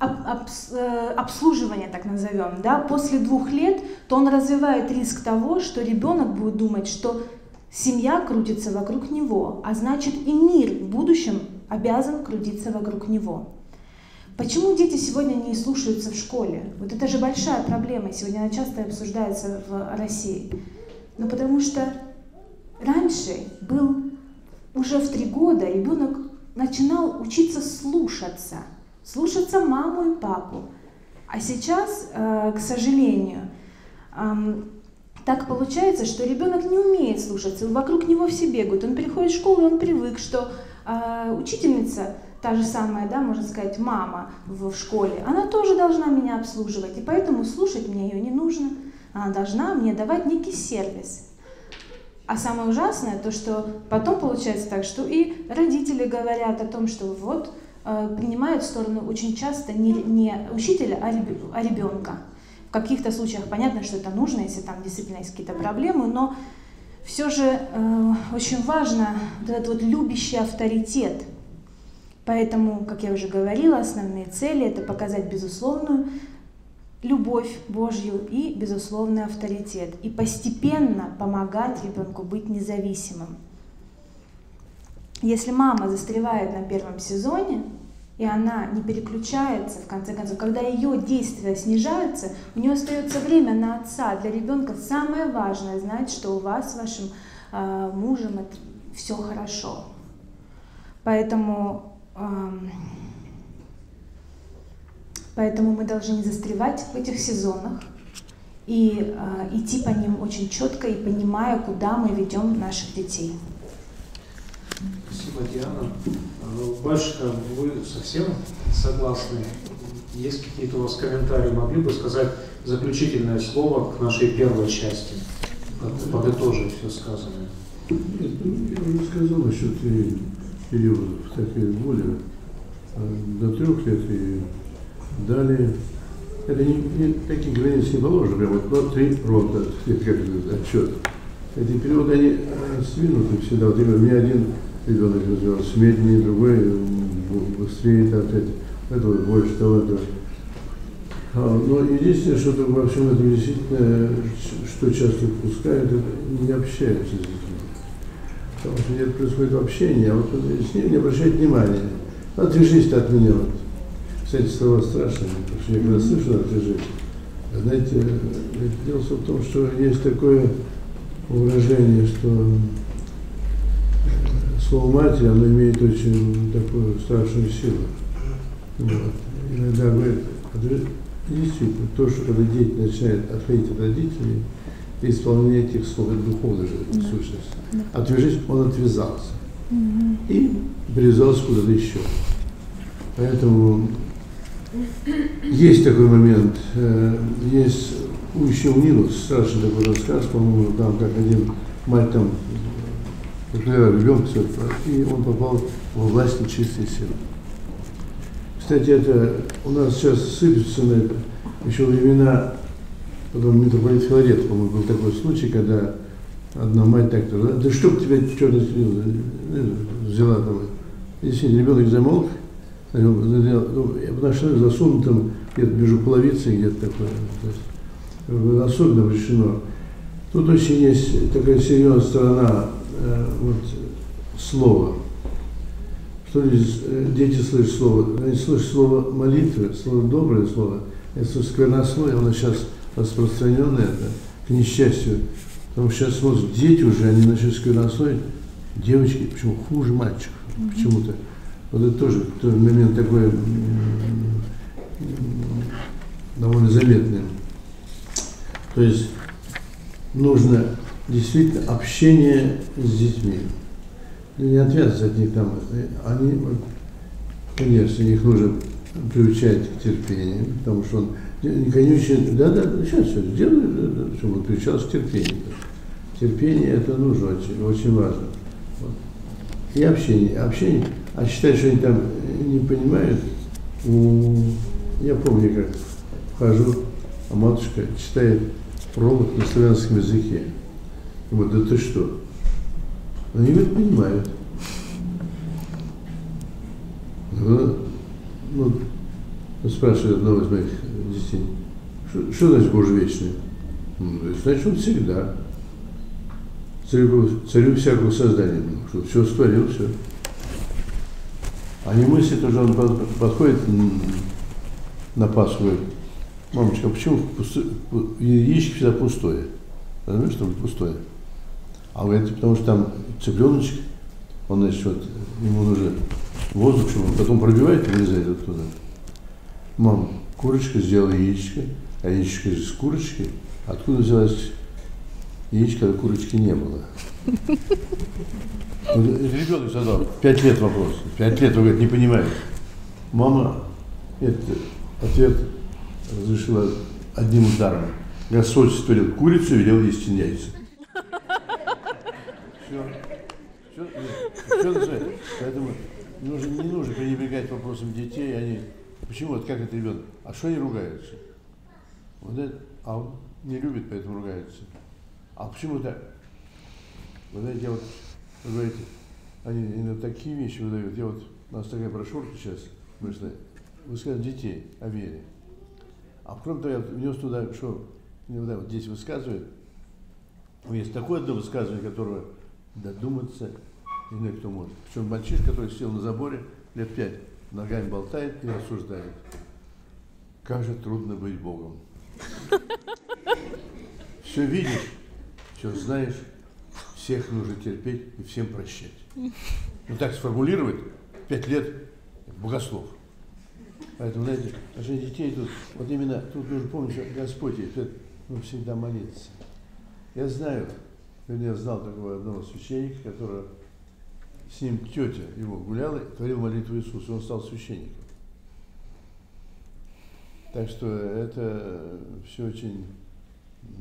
э, обслуживание, так назовем, да, после двух лет, то он развивает риск того, что ребенок будет думать, что Семья крутится вокруг него, а значит и мир в будущем обязан крутиться вокруг него. Почему дети сегодня не слушаются в школе? Вот это же большая проблема, сегодня она часто обсуждается в России. Ну потому что раньше был уже в три года ребенок начинал учиться слушаться, слушаться маму и папу. А сейчас, э, к сожалению, так получается, что ребенок не умеет слушаться, вокруг него все бегают. Он приходит в школу, и он привык, что э, учительница, та же самая, да, можно сказать, мама в, в школе, она тоже должна меня обслуживать, и поэтому слушать мне ее не нужно. Она должна мне давать некий сервис. А самое ужасное то, что потом получается так, что и родители говорят о том, что вот э, принимают сторону очень часто не, не учителя, а ребенка. Каких-то случаях понятно, что это нужно, если там действительно есть какие-то проблемы, но все же э, очень важно вот этот вот любящий авторитет. Поэтому, как я уже говорила, основные цели – это показать безусловную любовь Божью и безусловный авторитет. И постепенно помогать ребенку быть независимым. Если мама застревает на первом сезоне, и она не переключается, в конце концов, когда ее действия снижаются, у нее остается время на отца. Для ребенка самое важное знать, что у вас с вашим э, мужем это все хорошо. Поэтому, э, поэтому мы должны не застревать в этих сезонах и э, идти по ним очень четко и понимая, куда мы ведем наших детей. Спасибо, Диана. Башка, вы совсем согласны? Есть какие-то у вас комментарии? Могли бы сказать заключительное слово к нашей первой части, подытожить все сказанное? Нет, ну, я уже сказал насчет периодов, так и более до трех лет и далее. Это не, не таких границ не положено, прямо вот два-три рота, как отчет. Эти периоды, они сдвинуты всегда. Вот у меня один ребенок развивался медленнее, другой быстрее, так сказать, этого больше талантов. А, но единственное, что во всем этом действительно, что часто упускают, это не общаются с детьми. Потому что нет происходит общение, а вот с ним не обращает внимания. Отвяжись от меня. Вот. Кстати, слова страшные, потому что я когда слышу отвяжись, знаете, дело в том, что есть такое выражение, что слово матери, оно имеет очень такую страшную силу. Вот. Иногда говорят, действительно, то, что когда дети начинают отходить от родителей, и исполнение этих слов, это духовная же да. сущность. Да. Отвяжись, он отвязался. Угу. И привязался куда-то еще. Поэтому есть такой момент, э, есть еще у Нилус страшный такой рассказ, по-моему, там как один мать там когда ребенок и он попал во власть нечистой силы. Кстати, это у нас сейчас сыпется на это. Еще времена, потом митрополит Филарет, по-моему, был такой случай, когда одна мать так то да чтоб тебя черт взяла там. Действительно, ребенок замолк, нашли засунутым где-то между половицей где-то такое. То есть, особенно решено. Тут очень есть такая серьезная сторона э, вот, слова. Что э, дети слышат слово? Они слышат слово молитвы, слово доброе слово. Это сквернословие, оно сейчас распространенное, это, к несчастью. Потому что сейчас вот дети уже, они начали сквернословить. Девочки, почему хуже мальчиков почему-то. Вот это тоже тот момент такой довольно заметный. То есть нужно действительно общение с детьми. Не отвязываться от них там. Они, конечно, их нужно приучать к терпению, потому что он не конючен, да, да, сейчас все сделаю, чтобы он приучался к терпению. Терпение это нужно очень, очень важно. Вот. И общение. Общение а считать, что они там не понимают, я помню, как вхожу, а матушка читает пролог на славянском языке. Вот, да ты что? Они говорят, понимают. Ну, ну, спрашивает одного из моих детей, что, значит Боже вечный? Ну, значит, он всегда. Царю, царю всякого создания. Что все створил, все. А не мыслит уже, он подходит на Пасху, говорит, мамочка, а почему яичко всегда пустое? Понимаешь, что пустое? А это потому что там цыпленочек, он, значит, вот, ему нужен воздух, чтобы он потом пробивает и вылезает оттуда. Мам, курочка сделала яичко, а яичко из курочки. Откуда взялась яичко, когда курочки не было? Ребенок задал, пять лет вопрос, пять лет, он говорит, не понимает. Мама, это ответ разрешила одним ударом. Господь створил курицу, велел есть яйца. Все. Все, все называется. Поэтому нужно, не нужно пренебрегать вопросом детей. Они, почему, вот как это ребенок? А что они ругаются? Вот это, а он не любит, поэтому ругается. А почему так? Вы знаете, я вот вы говорите, они именно такие вещи выдают. Я вот, у нас такая брошюрка сейчас вышла, высказывают детей о вере. А кроме того, я внес туда, что иногда вот здесь высказывают, есть такое одно высказывание, которое додуматься и не кто может. Причем мальчишка, который сел на заборе лет пять, ногами болтает и рассуждает. Как же трудно быть Богом. Все видишь, все знаешь, всех нужно терпеть и всем прощать. Ну так сформулировать пять лет богослов. Поэтому, знаете, отношения детей тут, вот именно тут нужно помнить, что Господь ну, всегда молиться. Я знаю, я знал такого одного священника, которого с ним тетя его гуляла и творил молитву Иисуса, он стал священником. Так что это все очень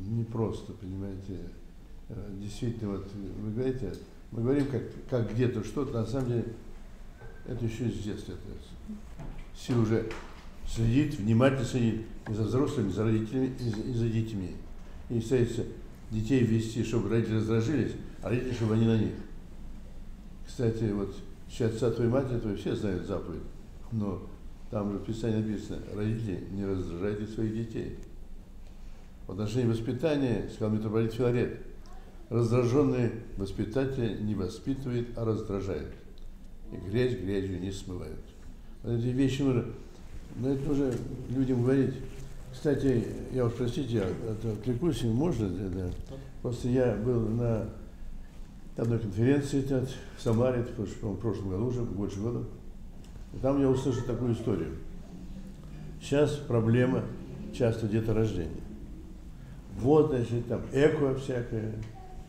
непросто, понимаете, Э, действительно, вот вы говорите, мы говорим как, как где-то что-то, на самом деле это еще из детства. Это сила уже следит, внимательно следит и за взрослыми, и за родителями, и за, и за детьми. И старается детей вести, чтобы родители раздражились, а родители, чтобы они на них. Кстати, вот сейчас отца твоей матери твоей все знают заповедь, но там же в Писании написано, родители, не раздражайте своих детей. В отношении воспитания, сказал митрополит Филарет, Раздраженные воспитатели не воспитывают, а раздражают. И грязь грязью не смывают. Вот эти вещи нужно, но это нужно людям говорить. Кстати, я уж простите, я отвлекусь, можно? Да. Просто я был на одной конференции в Самаре, в прошлом году уже, больше года. И там я услышал такую историю. Сейчас проблема часто деторождения. Вот, значит, там эко всякое,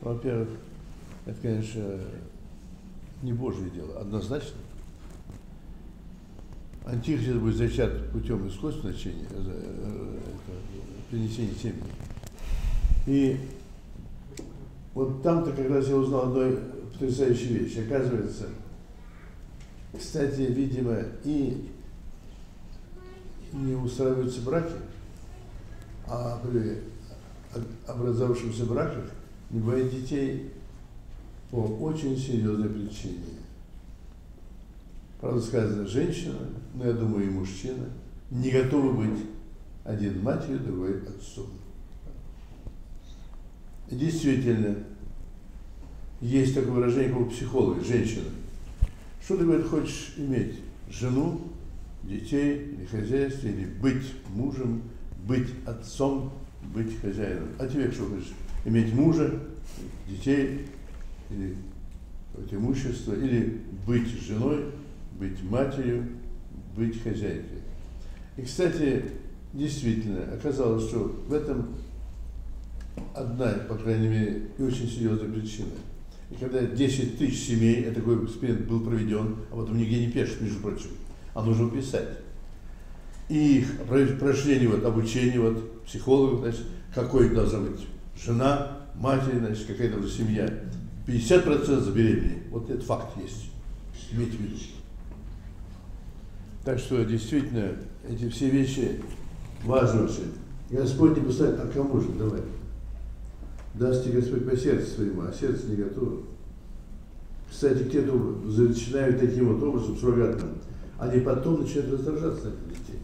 во-первых, это, конечно, не Божье дело, однозначно. Антихрист будет зачат путем искусственного начения, э, э, перенесения семьи. И вот там-то как раз я узнал одной потрясающей вещи. Оказывается, кстати, видимо, и не устраиваются браки, а при образовавшихся браках не бывает детей по очень серьезной причине. Правда сказано, женщина, но я думаю и мужчина, не готовы быть один матерью, другой отцом. Действительно, есть такое выражение, как у психолога, женщина. Что ты, говорит, хочешь иметь? Жену, детей, или хозяйство, или быть мужем, быть отцом, быть хозяином. А тебе что хочешь? Иметь мужа, детей, или имущество, или быть женой, быть матерью, быть хозяйкой. И, кстати, действительно, оказалось, что в этом одна, по крайней мере, и очень серьезная причина. И когда 10 тысяч семей, это такой эксперимент был проведен, а вот нигде не пишет, между прочим, а нужно писать. И прохождение вот, обучение вот, психологов, значит, какой должна быть жена, матери, значит, какая-то семья. 50% забеременели. Вот этот факт есть. Имейте в виду. Так что действительно эти все вещи важны очень. Господь не поставит, а кому же давай? Даст тебе Господь по сердцу своему, а сердце не готово. Кстати, те, кто начинают таким вот образом, суррогатным, они потом начинают раздражаться на детей.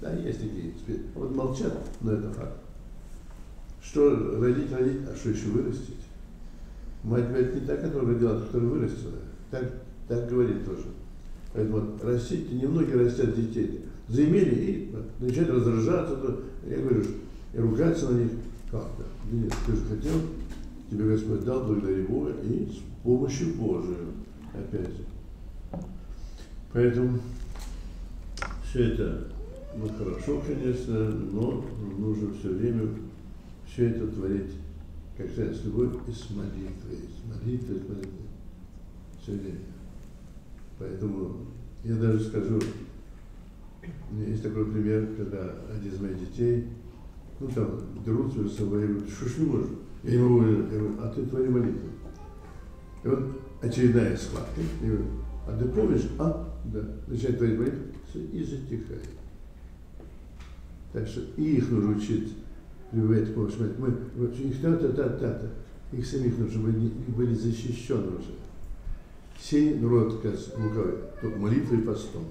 Да, есть такие. Вот молчат, но это факт. Что родить, родить, а что еще вырастить? Мать говорит, не та, которая родила, а та, которая вырастила. Так, так говорит тоже. Поэтому вот, растите, немногие растят детей. Заимели и начинают раздражаться. То, я говорю, и ругаться на них. Как-то. Нет, ты же хотел, тебе Господь дал, благодари Бога, и с помощью Божией. Опять. Поэтому все это ну, хорошо, конечно, но нужно все время все это творить, как сказать, с любовью и с молитвой. С молитвой, с молитвой. Все время. Поэтому я даже скажу, есть такой пример, когда один из моих детей, ну там, дерутся говорю, что ж не можешь? Я не могу, я говорю, а ты твори молитву. И вот очередная схватка. Я говорю, а ты помнишь? А, да. Начинает творить молитву и затихает. Так что и их нужно учить прививать помощь. Мы, вообще, их та-та, та-та-та. Их самих нужно, чтобы они были защищены уже. Сей народ, лукавый, только молитвой и постом.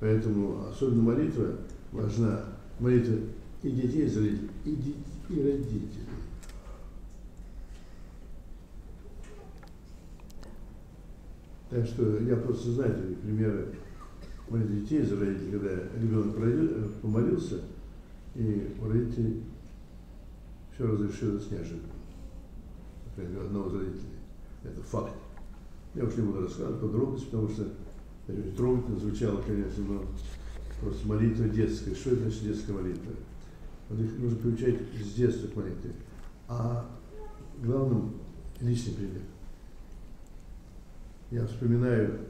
Поэтому особенно молитва важна. Молитва и детей и, детей, и родителей. Так что я просто знаю такие примеры моих детей из родителей, когда ребенок помолился, и у родителей все разрешилось неожиданно. Например, одного из родителей. Это факт. Я уж не буду рассказывать подробности, потому что трогательно звучало, конечно, но просто молитва детская. Что это значит детская молитва? Вот их нужно приучать с детства к молитве. А главным личный пример. Я вспоминаю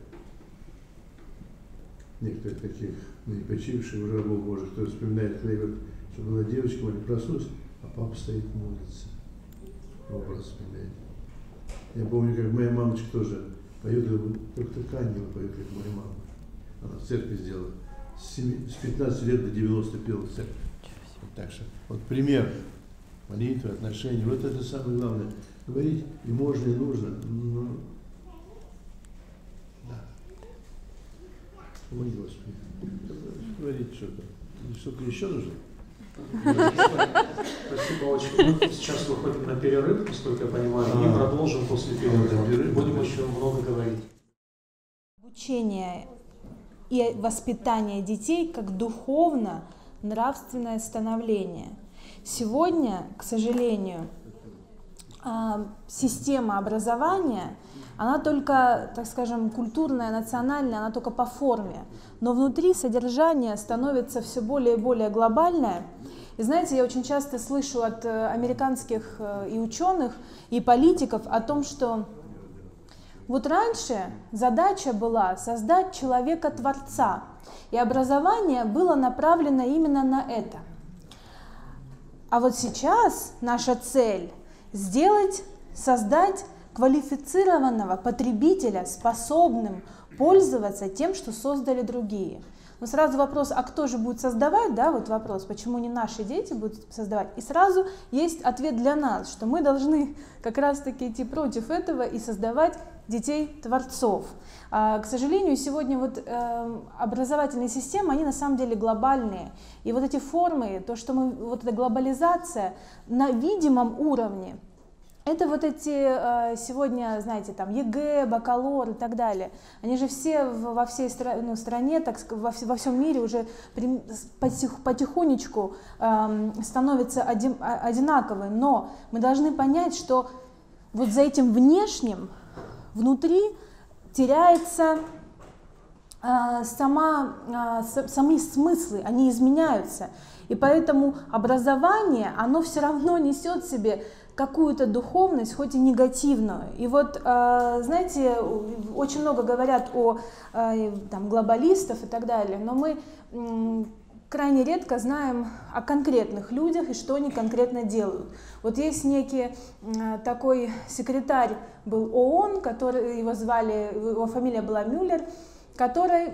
некоторых таких ныне почивших уже рабов Божьих, кто вспоминает, когда говорит, что была девочка, они проснулась, а папа стоит молится. Образ вспоминает. Я помню, как моя мамочка тоже поет, только так ангелы поет, как моя мама. Она в церкви сделала. С, 7, с 15 лет до 90 пела в церкви. Вот так что, вот пример молитвы, отношений, вот это самое главное. Говорить и можно, и нужно, но Ой, Господи. Говорить что-то. Что-то еще нужно? Спасибо очень. Мы сейчас выходим на перерыв, насколько я понимаю, и а. продолжим после перерыва. Будем еще много говорить. Обучение и воспитание детей как духовно-нравственное становление. Сегодня, к сожалению, система образования – она только, так скажем, культурная, национальная, она только по форме. Но внутри содержание становится все более и более глобальное. И знаете, я очень часто слышу от э, американских э, и ученых, и политиков о том, что вот раньше задача была создать человека-творца, и образование было направлено именно на это. А вот сейчас наша цель сделать, создать квалифицированного потребителя, способным пользоваться тем, что создали другие. Но сразу вопрос, а кто же будет создавать, да, вот вопрос, почему не наши дети будут создавать. И сразу есть ответ для нас, что мы должны как раз-таки идти против этого и создавать детей творцов. А, к сожалению, сегодня вот э, образовательные системы, они на самом деле глобальные. И вот эти формы, то, что мы, вот эта глобализация на видимом уровне, это вот эти э, сегодня, знаете, там ЕГЭ, бакалавр и так далее. Они же все во всей ну, стране, так во, во всем мире уже потихонечку эм, становятся одинаковыми. Но мы должны понять, что вот за этим внешним внутри теряется э, сама, э, сами смыслы, они изменяются. И поэтому образование, оно все равно несет в себе какую-то духовность, хоть и негативную. И вот, э, знаете, очень много говорят о э, там, глобалистов и так далее, но мы крайне редко знаем о конкретных людях и что они конкретно делают. Вот есть некий такой секретарь был ООН, который его звали, его фамилия была Мюллер, который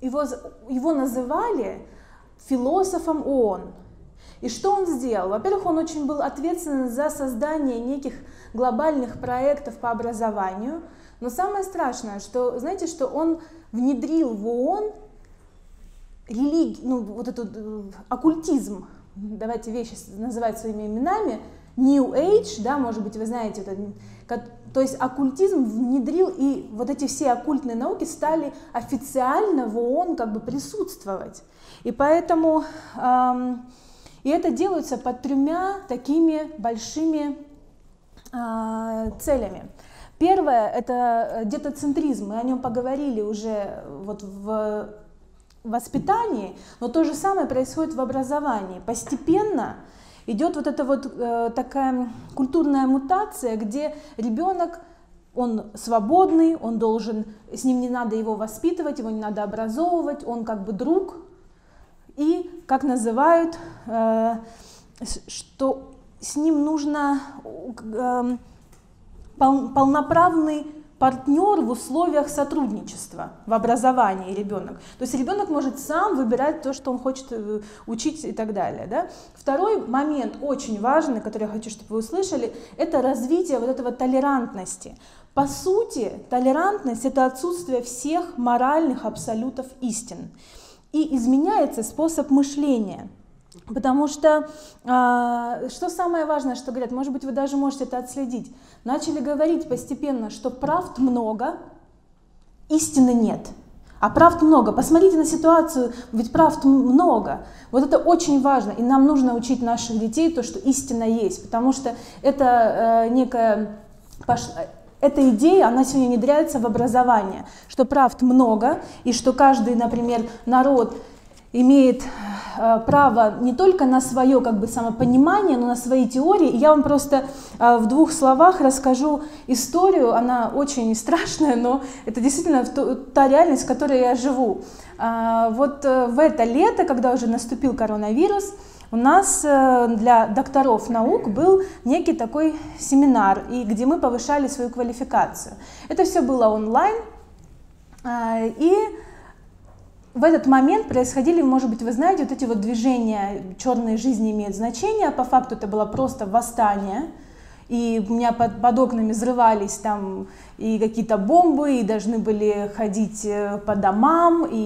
его, его называли философом ООН. И что он сделал? Во-первых, он очень был ответственен за создание неких глобальных проектов по образованию. Но самое страшное, что, знаете, что он внедрил в ООН религию, ну, вот этот э, оккультизм, давайте вещи называть своими именами, New Age, да, может быть, вы знаете, это, то есть оккультизм внедрил, и вот эти все оккультные науки стали официально в ООН как бы присутствовать. И поэтому эм, и это делается под тремя такими большими э, целями. Первое – это детоцентризм, мы о нем поговорили уже вот в воспитании, но то же самое происходит в образовании. Постепенно идет вот эта вот э, такая культурная мутация, где ребенок он свободный, он должен, с ним не надо его воспитывать, его не надо образовывать, он как бы друг, и, как называют, э, что с ним нужно э, полноправный партнер в условиях сотрудничества в образовании ребенок. То есть ребенок может сам выбирать то, что он хочет э, учить и так далее. Да? Второй момент, очень важный, который я хочу, чтобы вы услышали, это развитие вот этого толерантности. По сути, толерантность – это отсутствие всех моральных абсолютов истин и изменяется способ мышления. Потому что, э, что самое важное, что говорят, может быть, вы даже можете это отследить, начали говорить постепенно, что правд много, истины нет. А правд много. Посмотрите на ситуацию, ведь правд много. Вот это очень важно, и нам нужно учить наших детей то, что истина есть, потому что это э, некая эта идея, она сегодня внедряется в образование, что правд много, и что каждый, например, народ имеет э, право не только на свое как бы, самопонимание, но на свои теории. И я вам просто э, в двух словах расскажу историю, она очень страшная, но это действительно та реальность, в которой я живу. А, вот э, в это лето, когда уже наступил коронавирус, у нас э, для докторов наук был некий такой семинар, и где мы повышали свою квалификацию. Это все было онлайн, э, и в этот момент происходили, может быть, вы знаете, вот эти вот движения «черные жизни имеют значение», по факту это было просто восстание, и у меня под, под окнами взрывались там и какие-то бомбы, и должны были ходить э, по домам, и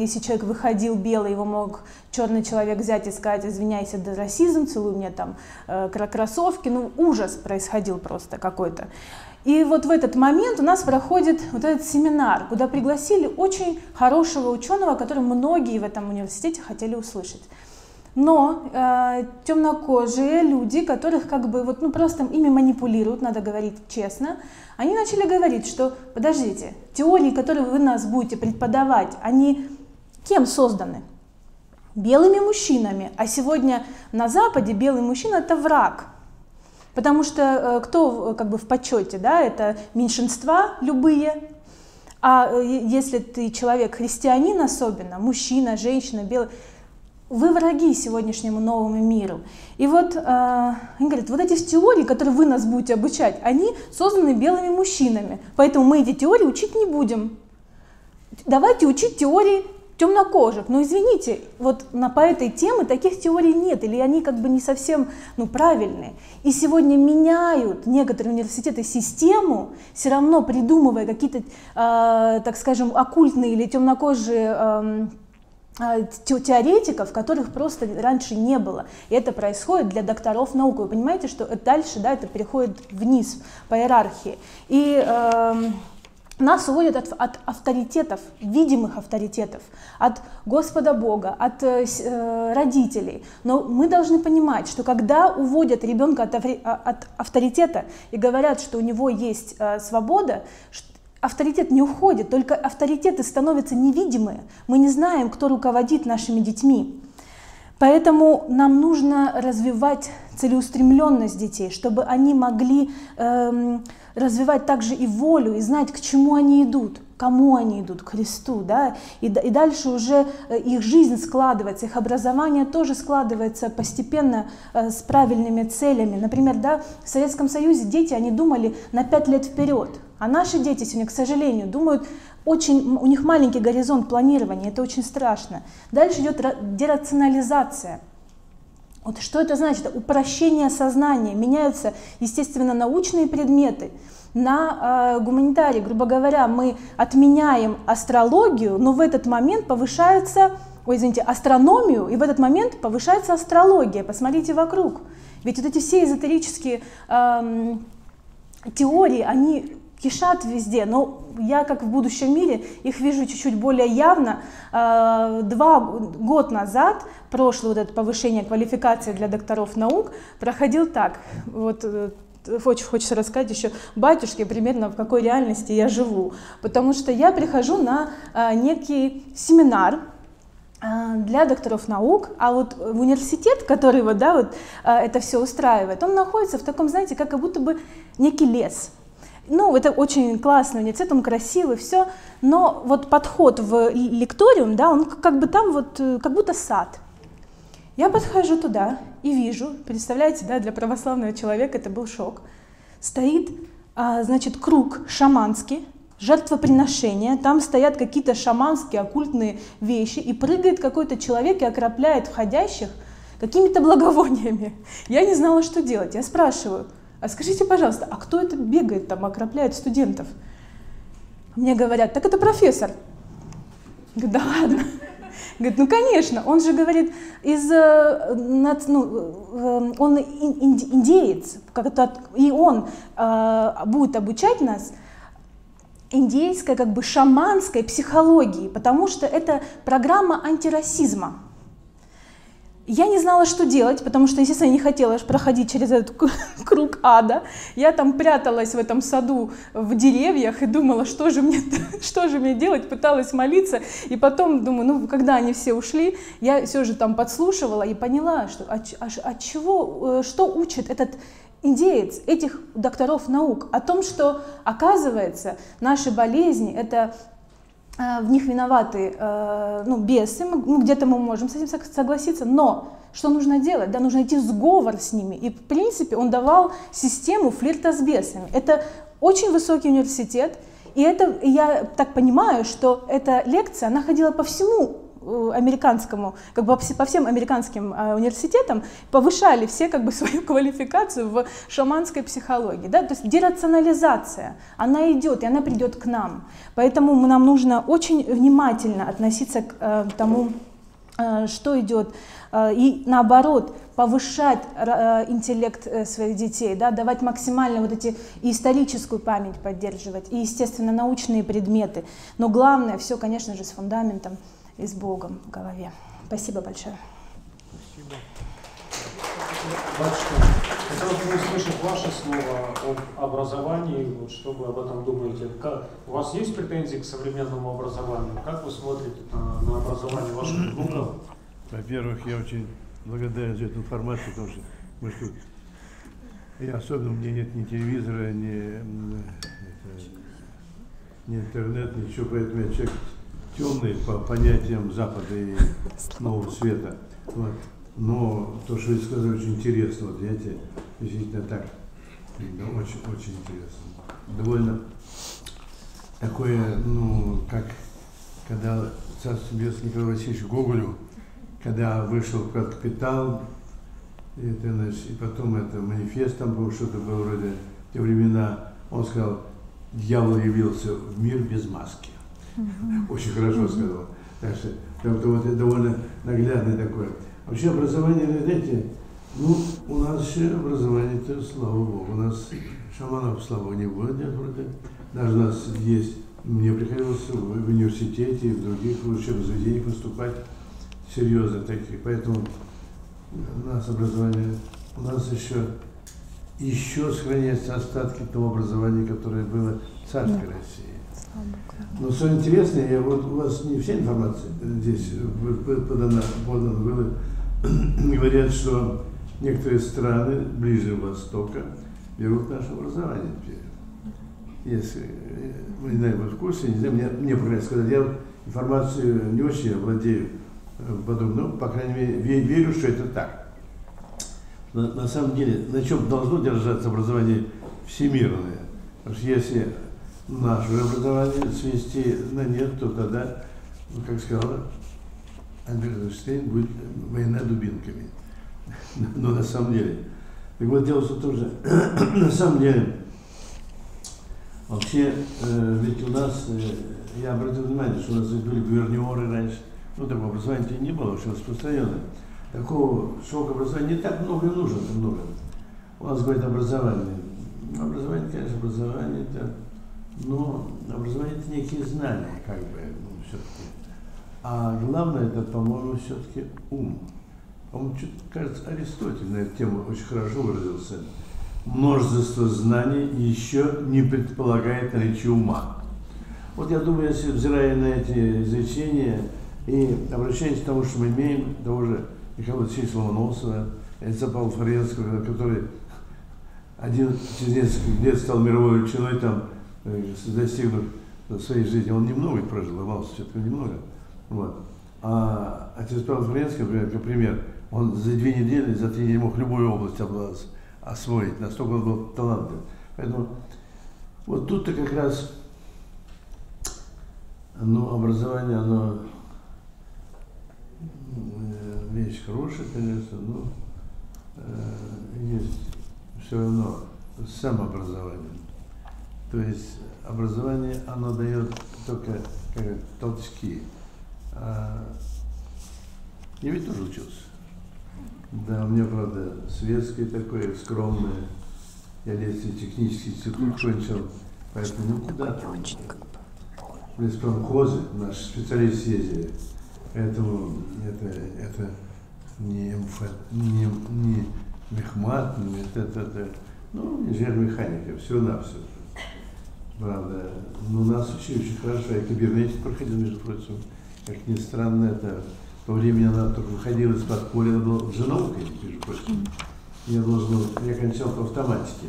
если человек выходил белый, его мог черный человек взять и сказать, извиняюсь, это расизм, целуй мне там э, кроссовки, ну ужас происходил просто какой-то. И вот в этот момент у нас проходит вот этот семинар, куда пригласили очень хорошего ученого, который многие в этом университете хотели услышать. Но э, темнокожие люди, которых как бы вот ну просто ими манипулируют, надо говорить честно, они начали говорить, что подождите, теории, которые вы нас будете преподавать, они кем созданы? Белыми мужчинами. А сегодня на Западе белый мужчина это враг. Потому что э, кто как бы в почете, да, это меньшинства любые, а э, если ты человек христианин особенно, мужчина, женщина, белый, вы враги сегодняшнему новому миру. И вот э, они говорят, вот эти теории, которые вы нас будете обучать, они созданы белыми мужчинами, поэтому мы эти теории учить не будем. давайте учить теории темнокожих. Но извините, вот на, по этой теме таких теорий нет, или они как бы не совсем ну, правильные. И сегодня меняют некоторые университеты систему, все равно придумывая какие-то, э, так скажем, оккультные или темнокожие э, теоретиков, которых просто раньше не было. И это происходит для докторов наук. Вы понимаете, что дальше да, это переходит вниз по иерархии. И э, нас уводят от, от авторитетов, видимых авторитетов, от Господа Бога, от э, э родителей. Но мы должны понимать, что когда уводят ребенка от, а, от авторитета и говорят, что у него есть э, свобода, авторитет не уходит, только авторитеты становятся невидимые. Мы не знаем, кто руководит нашими детьми. Поэтому нам нужно развивать целеустремленность детей, чтобы они могли эм, развивать также и волю, и знать, к чему они идут, кому они идут, к Христу, да, и, и дальше уже э, их жизнь складывается, их образование тоже складывается постепенно э, с правильными целями. Например, да, в Советском Союзе дети, они думали на пять лет вперед, а наши дети сегодня, к сожалению, думают очень, у них маленький горизонт планирования, это очень страшно. Дальше идет дерационализация – вот что это значит? Упрощение сознания. Меняются, естественно, научные предметы на э, гуманитарии. Грубо говоря, мы отменяем астрологию, но в этот момент повышается, ой, извините, астрономию, и в этот момент повышается астрология. Посмотрите вокруг. Ведь вот эти все эзотерические э, теории, они кишат везде, но я, как в будущем мире, их вижу чуть-чуть более явно. А, два год назад, прошлое вот это повышение квалификации для докторов наук, проходил так. Вот э, очень хочется рассказать еще батюшке примерно в какой реальности я живу. Потому что я прихожу на а, некий семинар, а, для докторов наук, а вот в университет, который вот, да, вот, это все устраивает, он находится в таком, знаете, как будто бы некий лес. Ну, это очень классный университет, он красивый, все, но вот подход в лекториум, да, он как бы там вот, э, как будто сад. Я подхожу туда и вижу, представляете, да, для православного человека это был шок, стоит, а, значит, круг шаманский, жертвоприношения, там стоят какие-то шаманские оккультные вещи, и прыгает какой-то человек и окропляет входящих какими-то благовониями. Я не знала, что делать. Я спрашиваю, а скажите, пожалуйста, а кто это бегает там, окропляет студентов? Мне говорят, так это профессор. Говорю, да ладно. Говорит, ну конечно, он же говорит, из, э, ну, э, он индеец, и он э, будет обучать нас индейской, как бы шаманской психологии, потому что это программа антирасизма. Я не знала, что делать, потому что, естественно, не хотела проходить через этот круг ада. Я там пряталась в этом саду в деревьях и думала, что же мне, что же мне делать, пыталась молиться. И потом думаю, ну, когда они все ушли, я все же там подслушивала и поняла, что от, от чего, э, что учит этот индеец, этих докторов наук, о том, что, оказывается, наши болезни – это в них виноваты э, ну, бесы, ну, где-то мы можем с этим согласиться, но что нужно делать? Да, нужно идти в сговор с ними. И, в принципе, он давал систему флирта с бесами. Это очень высокий университет, и это, я так понимаю, что эта лекция, она ходила по всему Э, американскому, как бы по всем американским э, университетам повышали все как бы свою квалификацию в шаманской психологии. Да? То есть дерационализация, она идет, и она придет к нам. Поэтому нам нужно очень внимательно относиться к э, тому, э, что идет, э, и наоборот, повышать э, интеллект своих детей, да, давать максимально вот эти историческую память поддерживать, и, естественно, научные предметы. Но главное, все, конечно же, с фундаментом и с Богом в голове. Спасибо большое. Спасибо. Батюшка, хотелось бы услышать ваше слово об образовании, вот что вы об этом думаете. Как, у вас есть претензии к современному образованию? Как вы смотрите на, на образование ваших внуков? Во-первых, я очень благодарен за эту информацию, потому что мы тут, я особенно, у меня нет ни телевизора, ни, это, ни интернет, ничего, поэтому я человек темный по понятиям Запада и Нового Света. Вот. Но то, что вы сказали, очень интересно. Вот, знаете, действительно так. Да, очень, очень интересно. Довольно такое, ну, как когда царство небесное Николаю Васильевичу Гоголю, когда вышел «Капитал», это, значит, и потом это манифест, там было что-то было вроде те времена, он сказал, дьявол явился в мир без маски. Очень хорошо сказал. Так что это вот довольно наглядный такой. Вообще образование, знаете, ну, у нас вообще образование-то, слава Богу, у нас шаманов, слава Богу, не будет, нет, вроде. Даже у нас есть, мне приходилось в университете и в других учебных заведениях выступать серьезно такие. Поэтому у нас образование, у нас еще, еще сохраняются остатки того образования, которое было в царской да. России. Но что интересно, я, вот у вас не вся информация здесь подана, подана было, говорят, что некоторые страны ближе Востока берут наше образование теперь. Если, вы не знаю, вы в курсе, не знаю, мне, мне по крайней мере, сказать, я информацию не очень владею э, подобно, но, по крайней мере, верю, что это так. На, на самом деле, на чем должно держаться образование всемирное? Потому что если наше образование свести на нет, то тогда, ну, как сказала Альберт Эйнштейн, будет война дубинками. Но на самом деле. Так вот, дело в том, что на самом деле, вообще, э, ведь у нас, э, я обратил внимание, что у нас были гувернеры раньше, ну, такого образования не было очень распространено. Такого широкого образования не так много и нужно, много. У нас говорит образование. Образование, конечно, образование это но образование некие знания, как бы, ну, все-таки. А главное, это, по-моему, все-таки ум. По-моему, кажется, Аристотель на эту тему очень хорошо выразился. Множество знаний еще не предполагает наличие ума. Вот я думаю, если взирая на эти изречения и обращаясь к тому, что мы имеем, того же Михаила Васильевича Ломоносова, Эльца Павла Форенского, который один через несколько лет стал мировой величиной там достигнув своей жизни, он немного прожил, Иван все-таки немного. Вот. А отец Павел Френский, например, как пример, он за две недели, за три недели мог любую область освоить, настолько он был талантлив. Поэтому вот тут-то как раз ну, образование, оно э, вещь хорошая, конечно, но э, есть все равно самообразование. То есть образование, оно дает только как, толчки. А я ведь тоже учился. Да, у меня, правда, светское такое, скромное. Я летний технический институт кончил, поэтому ну куда там. В леспромхозы наш специалист ездили. Поэтому это, это не, не, не мехмат, это, это, это ну, инженер-механика, все-навсего. Правда. Но ну, нас учили очень хорошо. Я кибернетик проходил, между прочим. Как ни странно, это по времени она только выходила из подполья, она была женовкой, между прочим. Я должен был, я кончал по автоматике.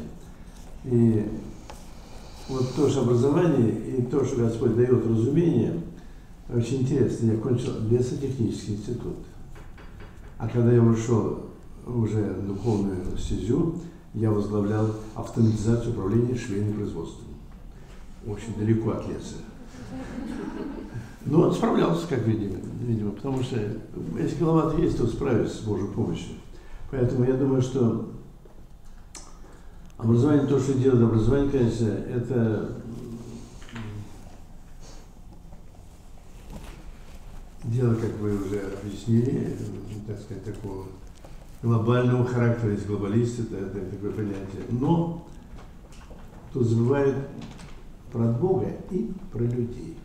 И вот то же образование и то, что Господь дает разумение, очень интересно. Я кончил лесотехнический институт. А когда я ушел уже в духовную стезю, я возглавлял автоматизацию управления швейным производством очень далеко от леса. Но он справлялся, как видимо, видимо, потому что если голова есть, то справится с Божьей помощью. Поэтому я думаю, что образование, то, что делает образование, конечно, это дело, как вы уже объяснили, так сказать, такого глобального характера, есть глобалисты, это, это такое понятие. Но тут забывают про Бога и про людей.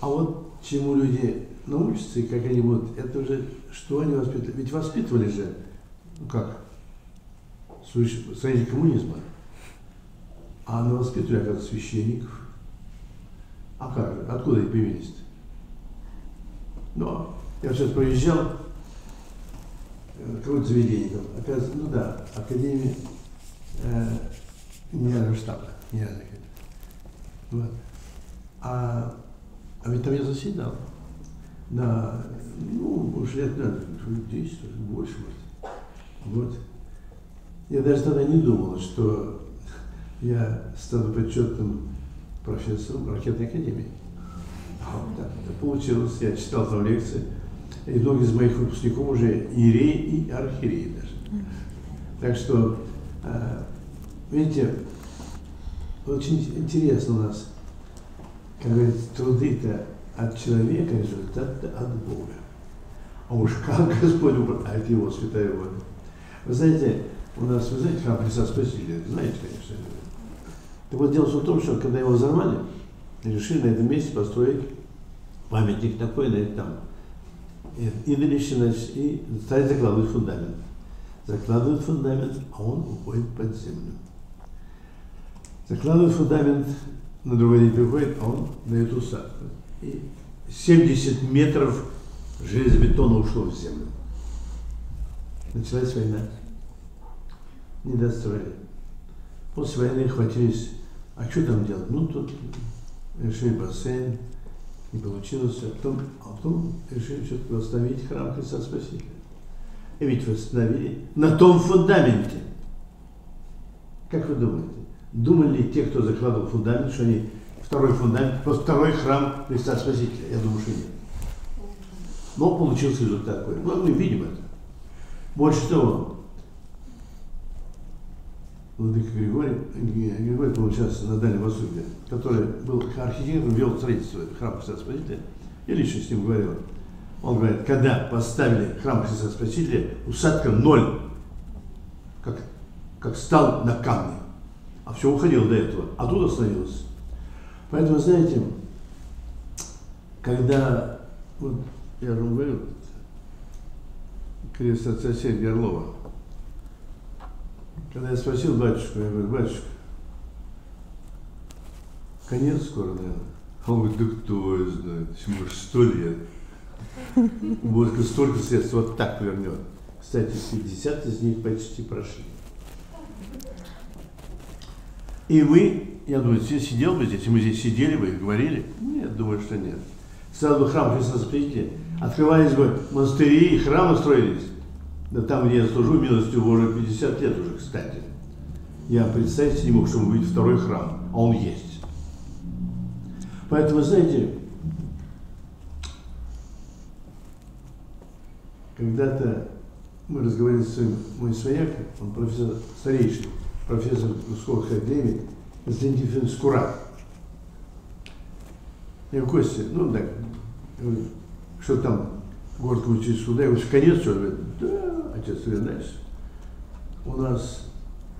А вот чему люди научатся и как они будут, это уже что они воспитывали. Ведь воспитывали же, ну как, строители коммунизма. А они воспитывали, оказывается, священников. А как? Откуда они появились-то? Ну, я сейчас проезжал э, какое-то заведение, там, оказывается, ну да, Академия э, генерального штаба, генерального вот. А, а ведь там я заседал. Да, ну, уж лет, да, 10, больше, может. Вот. Я даже тогда не думал, что я стану почетным профессором ракетной академии. А вот так это получилось. Я читал там лекции. И многие из моих выпускников уже иереи и архиереи даже. Так что, э, видите, очень интересно у нас, как говорится, труды-то от человека, результат от Бога. А уж как Господь управляет его святая воля. Вы знаете, у нас, вы знаете, храм Христа Спасителя, знаете, конечно. Так вот, дело в том, что когда его взорвали, решили на этом месте построить памятник такой, знаете, там, и, значит, и стали закладывать фундамент. Закладывают фундамент, а он уходит под землю. Закладывают фундамент, на другой день приходит, а он на эту. И 70 метров железобетона ушло в землю. Началась война. Не достроили. После войны хватились, а что там делать? Ну, тут решили бассейн, не получилось. А потом, а потом решили все-таки восстановить храм Христа Спасителя. И ведь восстановили на том фундаменте. Как вы думаете? Думали ли те, кто закладывал фундамент, что они второй фундамент, просто второй храм Христа Спасителя? Я думаю, что нет. Но получился результат такой. Ну, мы видим это. Больше того, Владыка Григорий, Григорий сейчас на Дальнем Востоке, который был архитектором, вел строительство храма Христа Спасителя, я лично с ним говорил. Он говорит, когда поставили храм Христа Спасителя, усадка ноль, как, как стал на камне. А все уходило до этого, а тут остановился. Поэтому, знаете, когда, вот я же говорил, крест отца Сергия Орлова, когда я спросил батюшку, я говорю, батюшка, конец скоро, наверное. Он говорит, да кто знает, ему сто лет. Вот столько средств вот так вернет. Кстати, 50 из них почти прошли. И вы, я думаю, все сидел бы здесь, и мы здесь сидели бы и говорили? Нет, думаю, что нет. Сразу храм Христа Спасителя, открывались бы монастыри и храмы строились. Да там, где я служу, милостью уже 50 лет уже, кстати. Я представить не мог, что будет второй храм, а он есть. Поэтому, знаете, когда-то мы разговаривали с своим, мой свояк, он профессор старейший, профессор Московской академии, Константин Скурат. Я в гости, ну так, что там, город учить суда, я говорю, конец, что? Говорит, да, отец, ты знаешь, у нас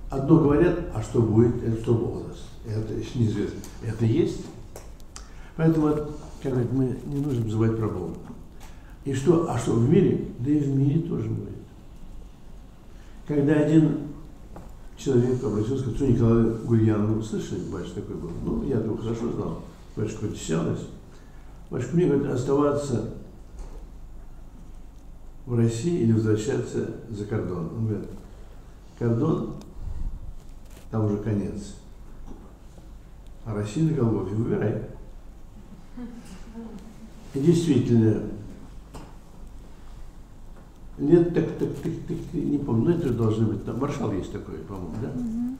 одно говорят, а что будет, это что Бог даст. Это еще неизвестно. Это есть. Поэтому, как говорят, мы не нужно забывать про Бога. И что, а что в мире? Да и в мире тоже будет. Когда один человек обратился к отцу Николаю Гурьянову, слышали, батюшка такой был? Ну, я его хорошо знал, батюшка Тесяность. Батюшка мне говорит, оставаться в России или возвращаться за кордон. Он говорит, кордон, там уже конец. А Россия на Голгофе, выбирай. И действительно, нет, так, так, так, так, не помню, но это должны быть, там маршал есть такой, по-моему, да? Угу.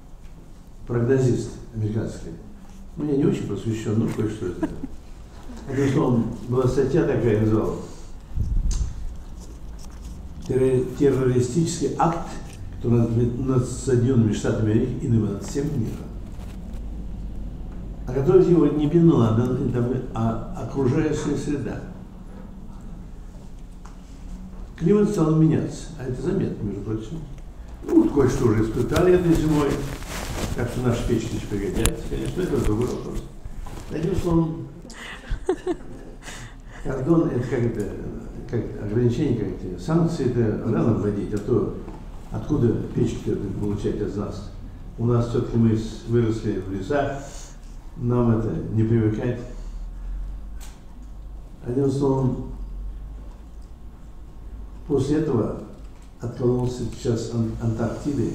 Прогнозист американский. Ну, я не очень посвящен, ну, кое-что это. Потому что он, была статья такая, называлась террористический акт, который над Соединенными Штатами Америки и над всем миром. А готовить его не Бен а окружающая среда. Климат стал меняться, а это заметно, между прочим. Ну, вот кое-что уже испытали этой зимой, так что наши печки пригодятся, конечно, это другой вопрос. Одним словом, кордон это как это как ограничения, как эти санкции, это рано вводить, а то откуда печки получать от нас? У нас все-таки мы выросли в лесах, нам это не привыкать. Одним словом, после этого откололся сейчас Антарктиды,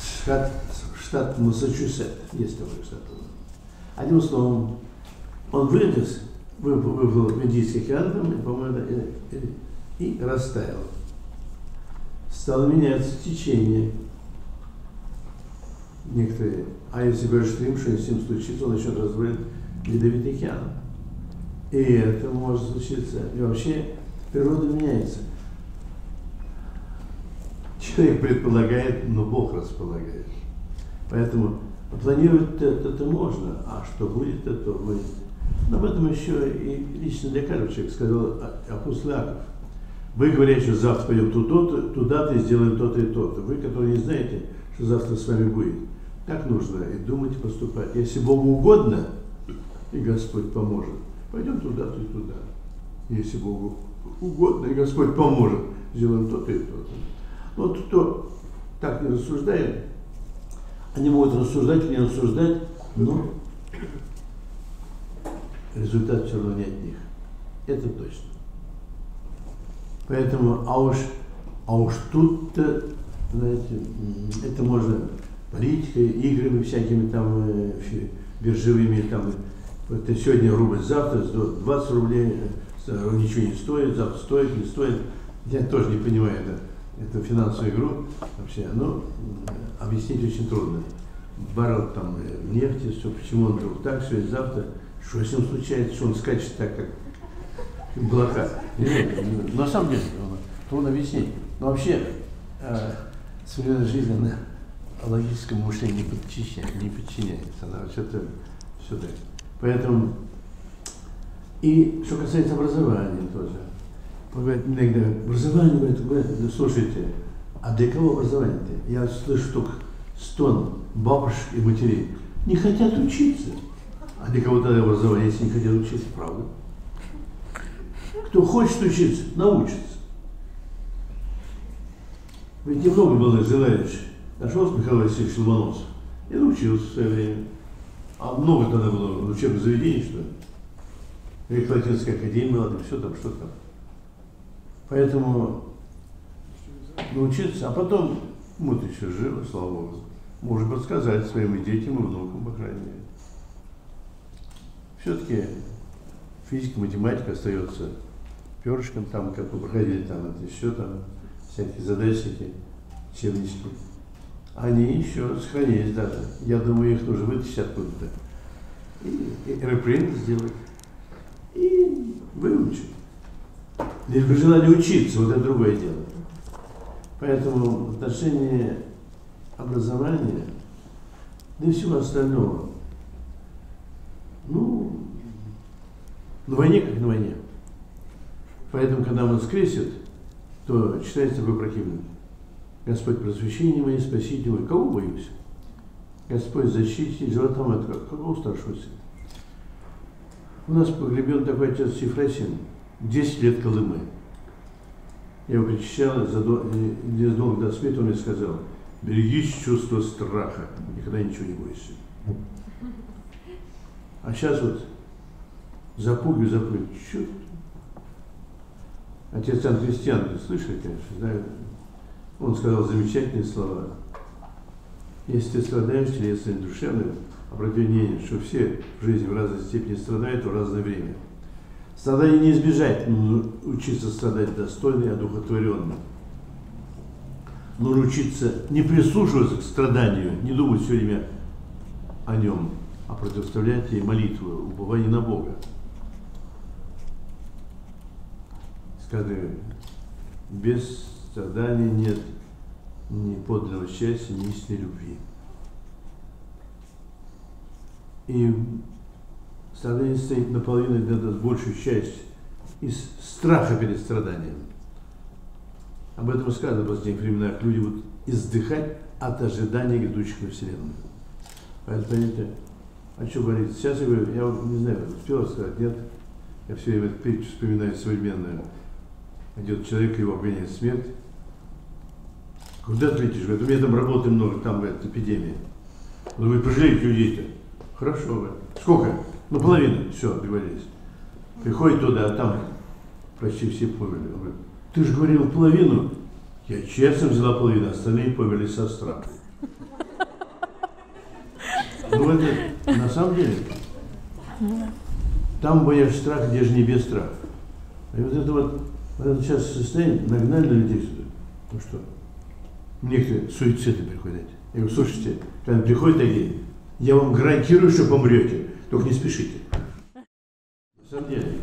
штат, штат Массачусетс, есть такой штат. Одним словом, он вылез выплыл в Индийский океан, по-моему, и, и, и растаял. Стало меняться течение некоторые. А если говоришь, что им что с ним случится, он начнет разбавлять ледовитый океан. И это может случиться. И вообще природа меняется. Человек предполагает, но Бог располагает. Поэтому планировать это, это можно, а что будет, это будет. Но об этом еще и лично для каждого человека сказал апостол Иаков. Вы говорите, что завтра пойдем туда-то, туда-то и сделаем то-то и то-то. Вы, которые не знаете, что завтра с вами будет. Так нужно и думать, и поступать. Если Богу угодно, и Господь поможет, пойдем туда-то и туда. Если Богу угодно, и Господь поможет, сделаем то-то и то-то. Вот кто так не рассуждает, они могут рассуждать не рассуждать, но результат все равно не от них. Это точно. Поэтому, а уж, а уж тут-то, знаете, это можно политикой, играми всякими там, э, биржевыми там, это сегодня рубль, завтра 20 рублей, э, ничего не стоит, завтра стоит, не стоит. Я тоже не понимаю это, эту финансовую игру вообще, но объяснить очень трудно. Баррел там э, нефти, все, почему он вдруг так, все, и завтра, что с ним случается, что он скачет так, как облака. На самом деле, трудно объяснить. Но вообще, э, современная жизнь, она логическому мышлению не подчиняется, не подчиняется. Она все-то все так. Поэтому, и что касается образования тоже. Говорят, иногда образование, говорят, говорят, да слушайте, а для кого образование-то? Я слышу только стон бабушек и матерей. Не хотят учиться. А для кого тогда образование, если не хотят учиться, правда? Кто хочет учиться, научится. Ведь немного было желающих. Нашелся Михаил Васильевич Ломоносов и научился в свое время. А много тогда было учебных заведений, что ли. Великая Латинская академия там все там, что там. Поэтому научиться, а потом мы-то еще живы, слава Богу. Можем подсказать своим детям и внукам, по крайней мере. Все-таки физика, математика остается перышком, там, как вы проходили, там, это еще там, всякие задачники, учебнички. Они еще сохранились даже. Я думаю, их нужно вытащить откуда-то. И репринт сделать. И выучить. Лишь бы желали учиться, вот это другое дело. Поэтому в отношении образования, да и всего остального, ну, на войне как на войне. Поэтому, когда он воскресит, то читается такой противник. Господь просвещение мое, спасите мой. Кого боюсь? Господь защитите, животом от какого старшего сына? У нас погребен такой отец Сифрасин, 10 лет Колымы. Я его причащал, незадолго до смерти он мне сказал, берегись чувства страха, никогда ничего не бойся. А сейчас вот запугиваю, запугиваю, что Отец Сан Христиан, слышали, конечно, да? Он сказал замечательные слова. Если ты страдаешь телесно и душевно, обрати внимание, что все в жизни в разной степени страдают в разное время. Страдания не избежать, но учиться страдать достойно и одухотворенно. Нужно учиться не прислушиваться к страданию, не думать все время о нем, а противоставлять ей молитву, упование на Бога. Сказали, без страдания нет ни подлинного счастья, ни истинной любви. И страдание стоит наполовину где-то большую часть из страха перед страданием. Об этом сказано в последних временах. Люди будут издыхать от ожидания грядущих на Вселенную. Поэтому, понимаете, о чем говорить? Сейчас я говорю, я не знаю, успел сказать, нет. Я все время эту вспоминаю современную. Идет человек, его обгоняет смерть. Куда ты летишь? Говорит, у меня там работы много, там, говорит, эпидемия. Он говорит, пожалеете людей-то. Хорошо, говорит. Сколько? Ну, половину. Все, договорились. Приходит туда, а там почти все померли. Он говорит, ты же говорил половину. Я честно взяла половину, остальные померли со страха. Ну, это на самом деле. Там боишь страх, где же не без страха. И вот это вот, вот это сейчас состояние нагнали на людей сюда. Ну что? Некоторые суициды приходят. Я говорю, слушайте, когда приходят такие, я вам гарантирую, что помрете, только не спешите. На самом деле.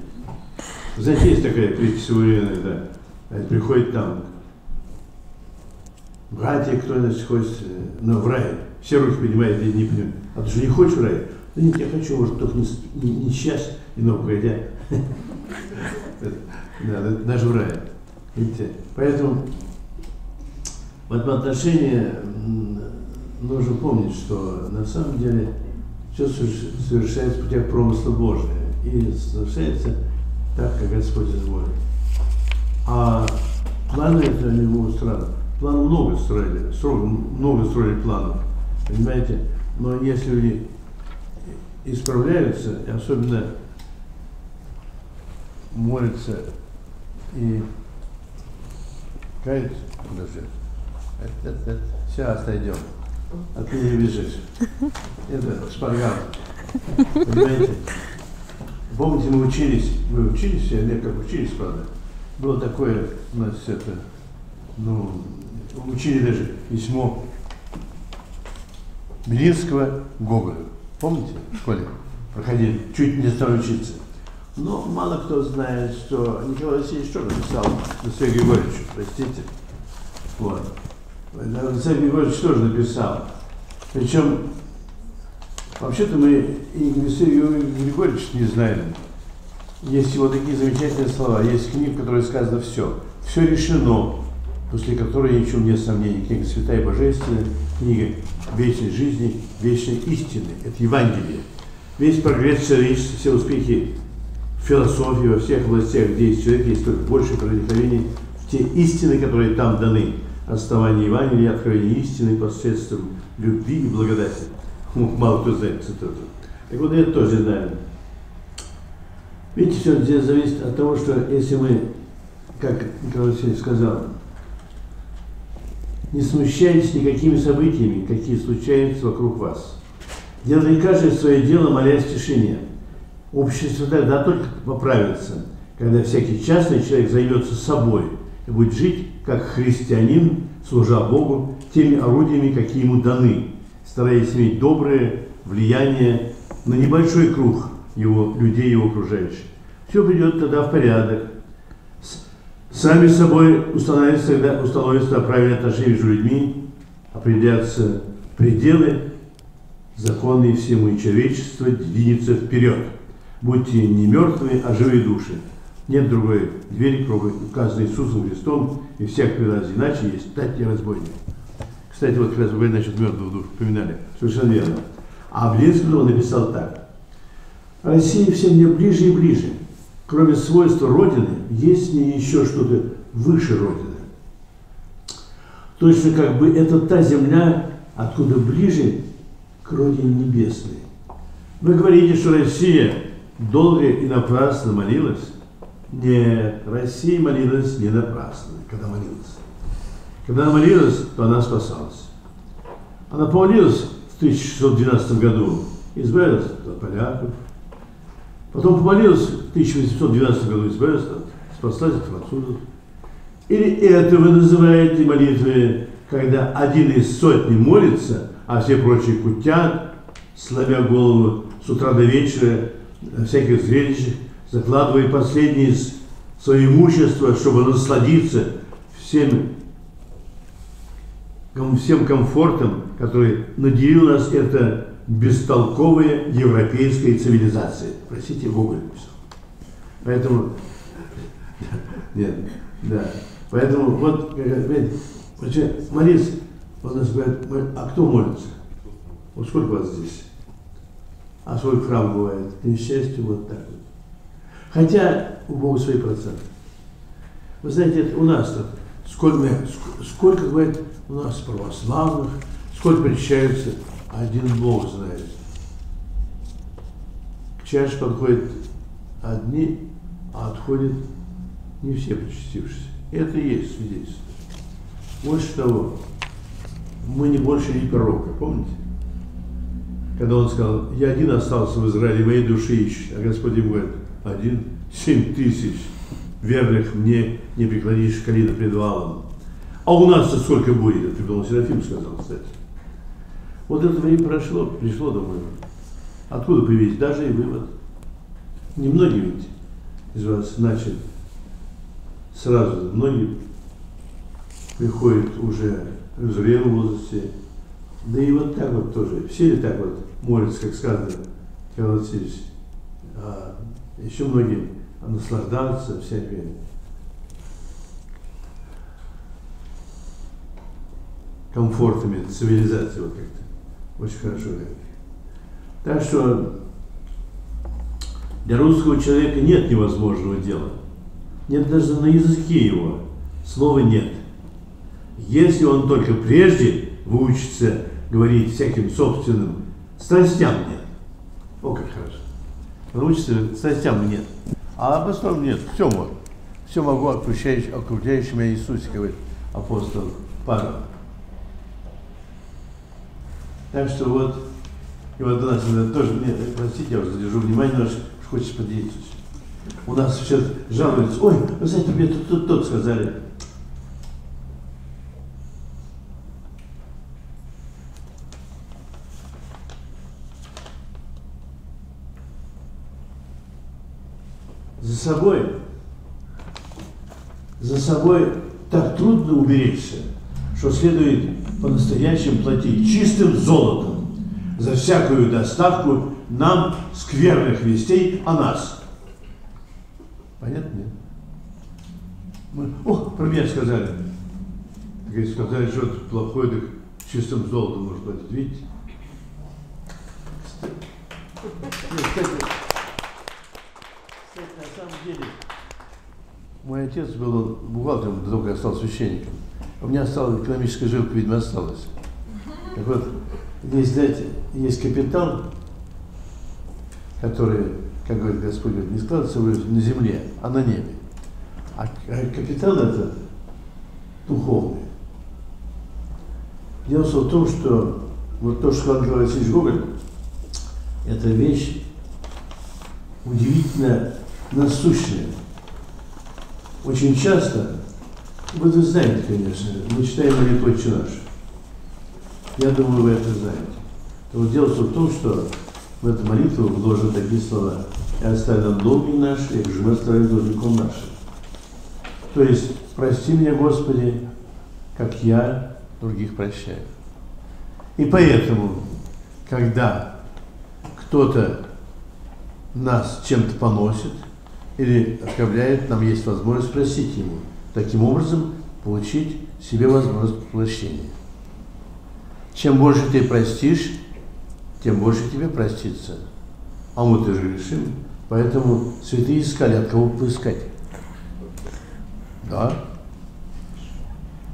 Знаете, есть такая притча современная, да. Это приходит там братья, кто значит, хочет ну, в рай. Все руки поднимают, я не понимаю. А ты же не хочешь в рай? Да нет, я хочу, может, только не, не, не сейчас, немного погодя. Да, даже в рай. Видите? Поэтому в этом отношении нужно помнить, что на самом деле все совершается в путях промысла Божия и совершается так, как Господь изволит. А планы это не могут странно. Планы много строили, строго, много строили планов, понимаете? Но если люди исправляются, и особенно молятся и каются, подожди, это, это, это, сейчас отойдем, а ты не бежишь. Это шпарган. Понимаете? Помните, мы учились, мы учились, я не как учились, правда. Было такое, нас это, ну, учили даже письмо Белинского Гоголю. Помните, в школе? Проходили, чуть не стали учиться. Но мало кто знает, что Николай Васильевич тоже написал Алексею Григорьевичу, простите. Вот. Алексей Григорьевич тоже написал. Причем, вообще-то мы и Алексея Григорьевича не знаем. Есть его такие замечательные слова. Есть книга, в которой сказано все. Все решено, после которой ни в чем нет сомнений. Книга Святая Божественная, книга вечной жизни, вечной истины. Это Евангелие. Весь прогресс человечества, все успехи в философии, во всех областях, где есть человек, есть только больше проникновения в те истины, которые там даны. Основание Евангелия, откровение истины посредством любви и благодати. Мало кто знает цитату. Так вот, это тоже знаем. Видите, все здесь зависит от того, что если мы, как Николай Васильевич сказал, не смущайтесь никакими событиями, какие случаются вокруг вас. Делай каждое свое дело, молясь в тишине. Общество тогда только поправится, когда всякий частный человек займется собой и будет жить как христианин, служа Богу теми орудиями, какие ему даны, стараясь иметь доброе влияние на небольшой круг его, людей его окружающих. Все придет тогда в порядок. Сами собой установится, тогда установится правильное отношение между людьми, определятся пределы, законные всему и человечество двинется вперед. Будьте не мертвые, а живые души. Нет другой двери, кроме указанной Иисусом Христом, и всех принадлежит иначе есть стать разбойник. Кстати, вот как раз вы насчет мертвых душ упоминали. Совершенно верно. А Блинский он написал так. Россия все мне ближе и ближе. Кроме свойства Родины, есть в ней еще что-то выше Родины. Точно как бы это та земля, откуда ближе к Родине Небесной. Вы говорите, что Россия долго и напрасно молилась? Нет, Россия молилась не напрасно, когда молилась. Когда она молилась, то она спасалась. Она помолилась в 1612 году, избавилась от поляков, Потом помолилась в 1812 году, избавилась, спаслась от французов. Или это вы называете молитвой, когда один из сотни молится, а все прочие кутят, славя голову с утра до вечера, всяких зрелищах, закладывая последнее свое имущество, чтобы насладиться всем, всем комфортом, который наделил нас это бестолковая европейская цивилизация. Простите, Гоголь написал. Поэтому, нет, да. Поэтому вот, молиться, у нас говорят, а кто молится? Вот сколько вас здесь? А сколько храм бывает? К несчастью, вот так вот. Хотя у Бога свои проценты. Вы знаете, у нас-то сколько, сколько, говорит, у нас православных, сколько причащаются один Бог знает. К чаше подходят одни, а отходят не все причастившиеся. Это и есть свидетельство. Больше того, мы не больше не пророка, помните? Когда он сказал, я один остался в Израиле, моей души ищешь. А Господь ему говорит, один, семь тысяч верных мне не преклонишь колено пред валом. А у нас-то сколько будет? Это Преподобный Серафим сказал, кстати. Вот это время прошло, пришло вывода. Откуда появились? Даже и вывод. Немногие ведь из вас, значит, сразу многие приходят уже в зрелом возрасте, да и вот так вот тоже. Все ли так вот молятся, как сказано, Михаил? А еще многие наслаждаются всякими комфортами цивилизации, вот как-то. Очень хорошо говорит. Так что для русского человека нет невозможного дела. Нет даже на языке его слова нет. Если он только прежде выучится говорить всяким собственным страстям нет. О, как хорошо. Научится страстям нет. А об нет. Все может. Все могу окружающий, окружающий меня Иисусе, говорит апостол Павел. Так что вот, и вот у нас тоже, мне, простите, я уже задержу внимание, но хочется поделиться. У нас сейчас жалуются, ой, вы знаете, мне тут, тут, тут сказали. За собой, за собой так трудно уберечься, что следует по-настоящему платить чистым золотом за всякую доставку нам скверных вестей о нас. Понятно? Нет? Мы, о, про меня сказали. Говорит, сказали, что это плохое, так чистым золотом можно платить. Видите? Кстати, деле, мой отец был бухгалтером, до того, как я стал священником. У меня осталась экономическая жилка, видимо, осталась. Так вот, здесь, знаете, есть капитал, который, как говорит Господь, не складывается на земле, а на небе. А капитал это духовный. Дело в том, что вот то, что сказал Николай Гоголь, это вещь удивительно насущная. Очень часто вы это знаете, конечно. Мы читаем «Отче наш». Я думаю, вы это знаете. Но дело в том, что в эту молитву вложены такие слова. «И оставь нам долги наши, и же мы оставим должником нашим». То есть, прости меня, Господи, как я других прощаю. И поэтому, когда кто-то нас чем-то поносит или оскорбляет, нам есть возможность спросить ему – таким образом получить себе возможность прощения. Чем больше ты простишь, тем больше тебе простится. А мы тоже грешим. Поэтому святые искали, от кого поискать. Да.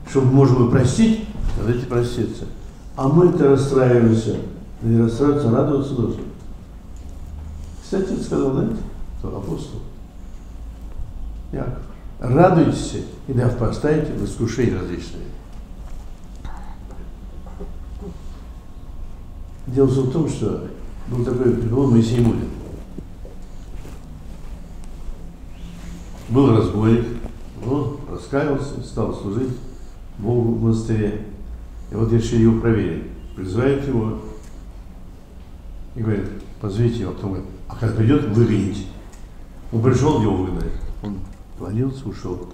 Чтобы можем и простить, давайте проститься. А мы-то расстраиваемся. Не расстраиваться, радоваться должны. Кстати, сказал, знаете, апостол? Яков радуйтесь и да впадаете в искушения различные. Дело в том, что был такой был Моисей Мулин. Был разбойник, он раскаялся, стал служить Богу в монастыре. И вот решили его проверить. Призывают его и говорит, позовите его, потом говорит, а когда придет, выгоните. Он пришел, его выгнали. Он Клонился, ушел.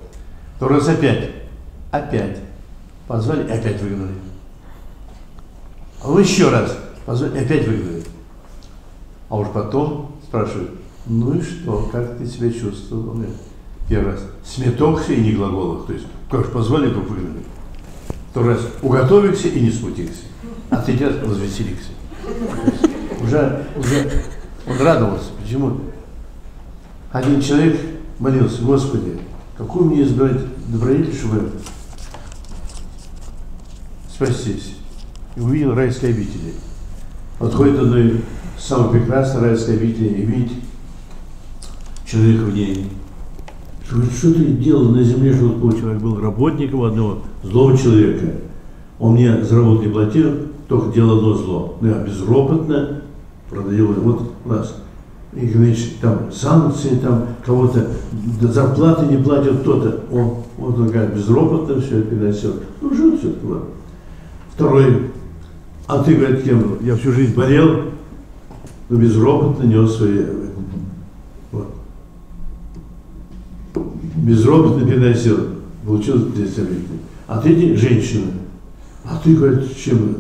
Второй раз опять. Опять. Позвали и опять выгнали. А он еще раз позвали опять выгнали. А уж потом спрашивают, ну и что, как ты себя чувствовал? Он говорит, первый раз, сметохся и не глаголах. То есть, как же позвали, то выгнали. Второй раз, уготовился и не смутился. А третий раз возвеселился. Уже, уже он радовался. Почему? Один человек молился, Господи, какую мне избрать добродетель, чтобы спастись? И увидел райские обители. Подходит одной самой прекрасной райской обители и видит человека в ней. Говорит, что ты делал на земле, что такой человек был работником одного злого человека. Он мне за работу не платил, только делал одно зло. Но я безропотно продаю. Вот нас говорит, там санкции, там кого-то зарплаты не платят кто-то. Он, вот он говорит, безропотно все переносил. Ну, жил все это, ладно. Второй, а ты, говорит, кем? Я всю жизнь болел, но безропотно нес свои. Вот. безропотно переносил, получил 10 объектов. А третий женщина. А ты, говорит, чем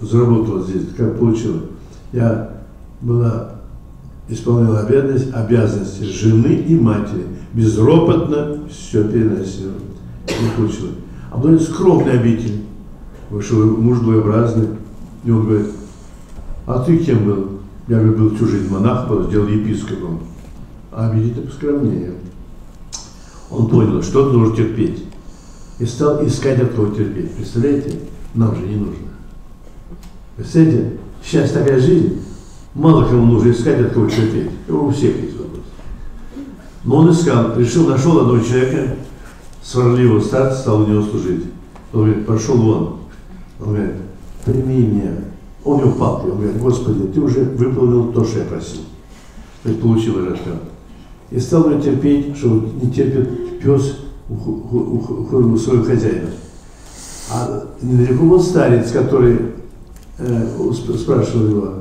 заработала здесь, как получила? Я была, исполняла обязанность, обязанности жены и матери. Безропотно все переносила. Не получила. А была скромный обитель. Вышел муж благообразный. И он говорит, а ты кем был? Я говорю, был всю жизнь монах, сделал епископом. А обитель-то поскромнее. Он понял, что нужно терпеть. И стал искать от кого терпеть. Представляете? Нам же не нужно. Представляете? Сейчас такая жизнь, мало кому нужно искать от кого терпеть. У всех есть вопрос. Но он искал, решил, нашел одного человека, сварливого старца, стал у него служить. Он говорит, пошел вон. Он говорит, прими меня. Он его палкой, он говорит, Господи, ты уже выполнил то, что я просил. То есть получил уже И стал его терпеть, что не терпит пес у своего хозяина. А недалеко был старец, который э, спрашивал его,